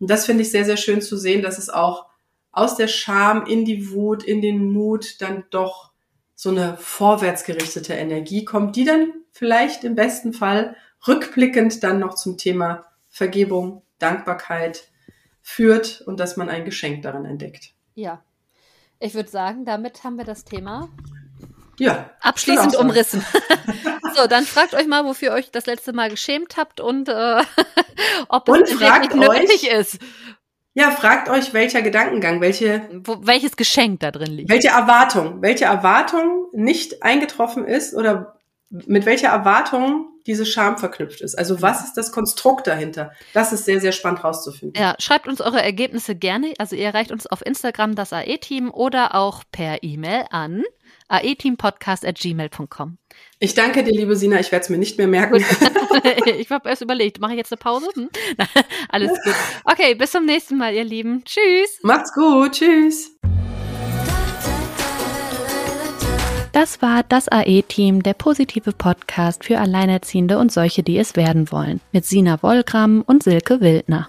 Und das finde ich sehr, sehr schön zu sehen, dass es auch aus der Scham in die Wut, in den Mut dann doch so eine vorwärtsgerichtete Energie kommt, die dann vielleicht im besten Fall rückblickend dann noch zum Thema Vergebung, Dankbarkeit führt und dass man ein Geschenk daran entdeckt. Ja, ich würde sagen, damit haben wir das Thema ja, abschließend umrissen. so, dann fragt euch mal, wofür ihr euch das letzte Mal geschämt habt und äh, ob und es fragt nötig ist. Ja, fragt euch, welcher Gedankengang, welche, Wo, welches Geschenk da drin liegt. Welche Erwartung, welche Erwartung nicht eingetroffen ist oder mit welcher Erwartung diese Scham verknüpft ist. Also was ist das Konstrukt dahinter? Das ist sehr, sehr spannend rauszufinden. Ja, schreibt uns eure Ergebnisse gerne. Also ihr erreicht uns auf Instagram das AE-Team oder auch per E-Mail an aeteampodcast.gmail.com. Ich danke dir, liebe Sina. Ich werde es mir nicht mehr merken. ich habe erst überlegt, mache ich jetzt eine Pause? Hm? Alles gut. Okay, bis zum nächsten Mal, ihr Lieben. Tschüss. Macht's gut. Tschüss. Das war das AE-Team, der positive Podcast für Alleinerziehende und solche, die es werden wollen, mit Sina Wollgramm und Silke Wildner.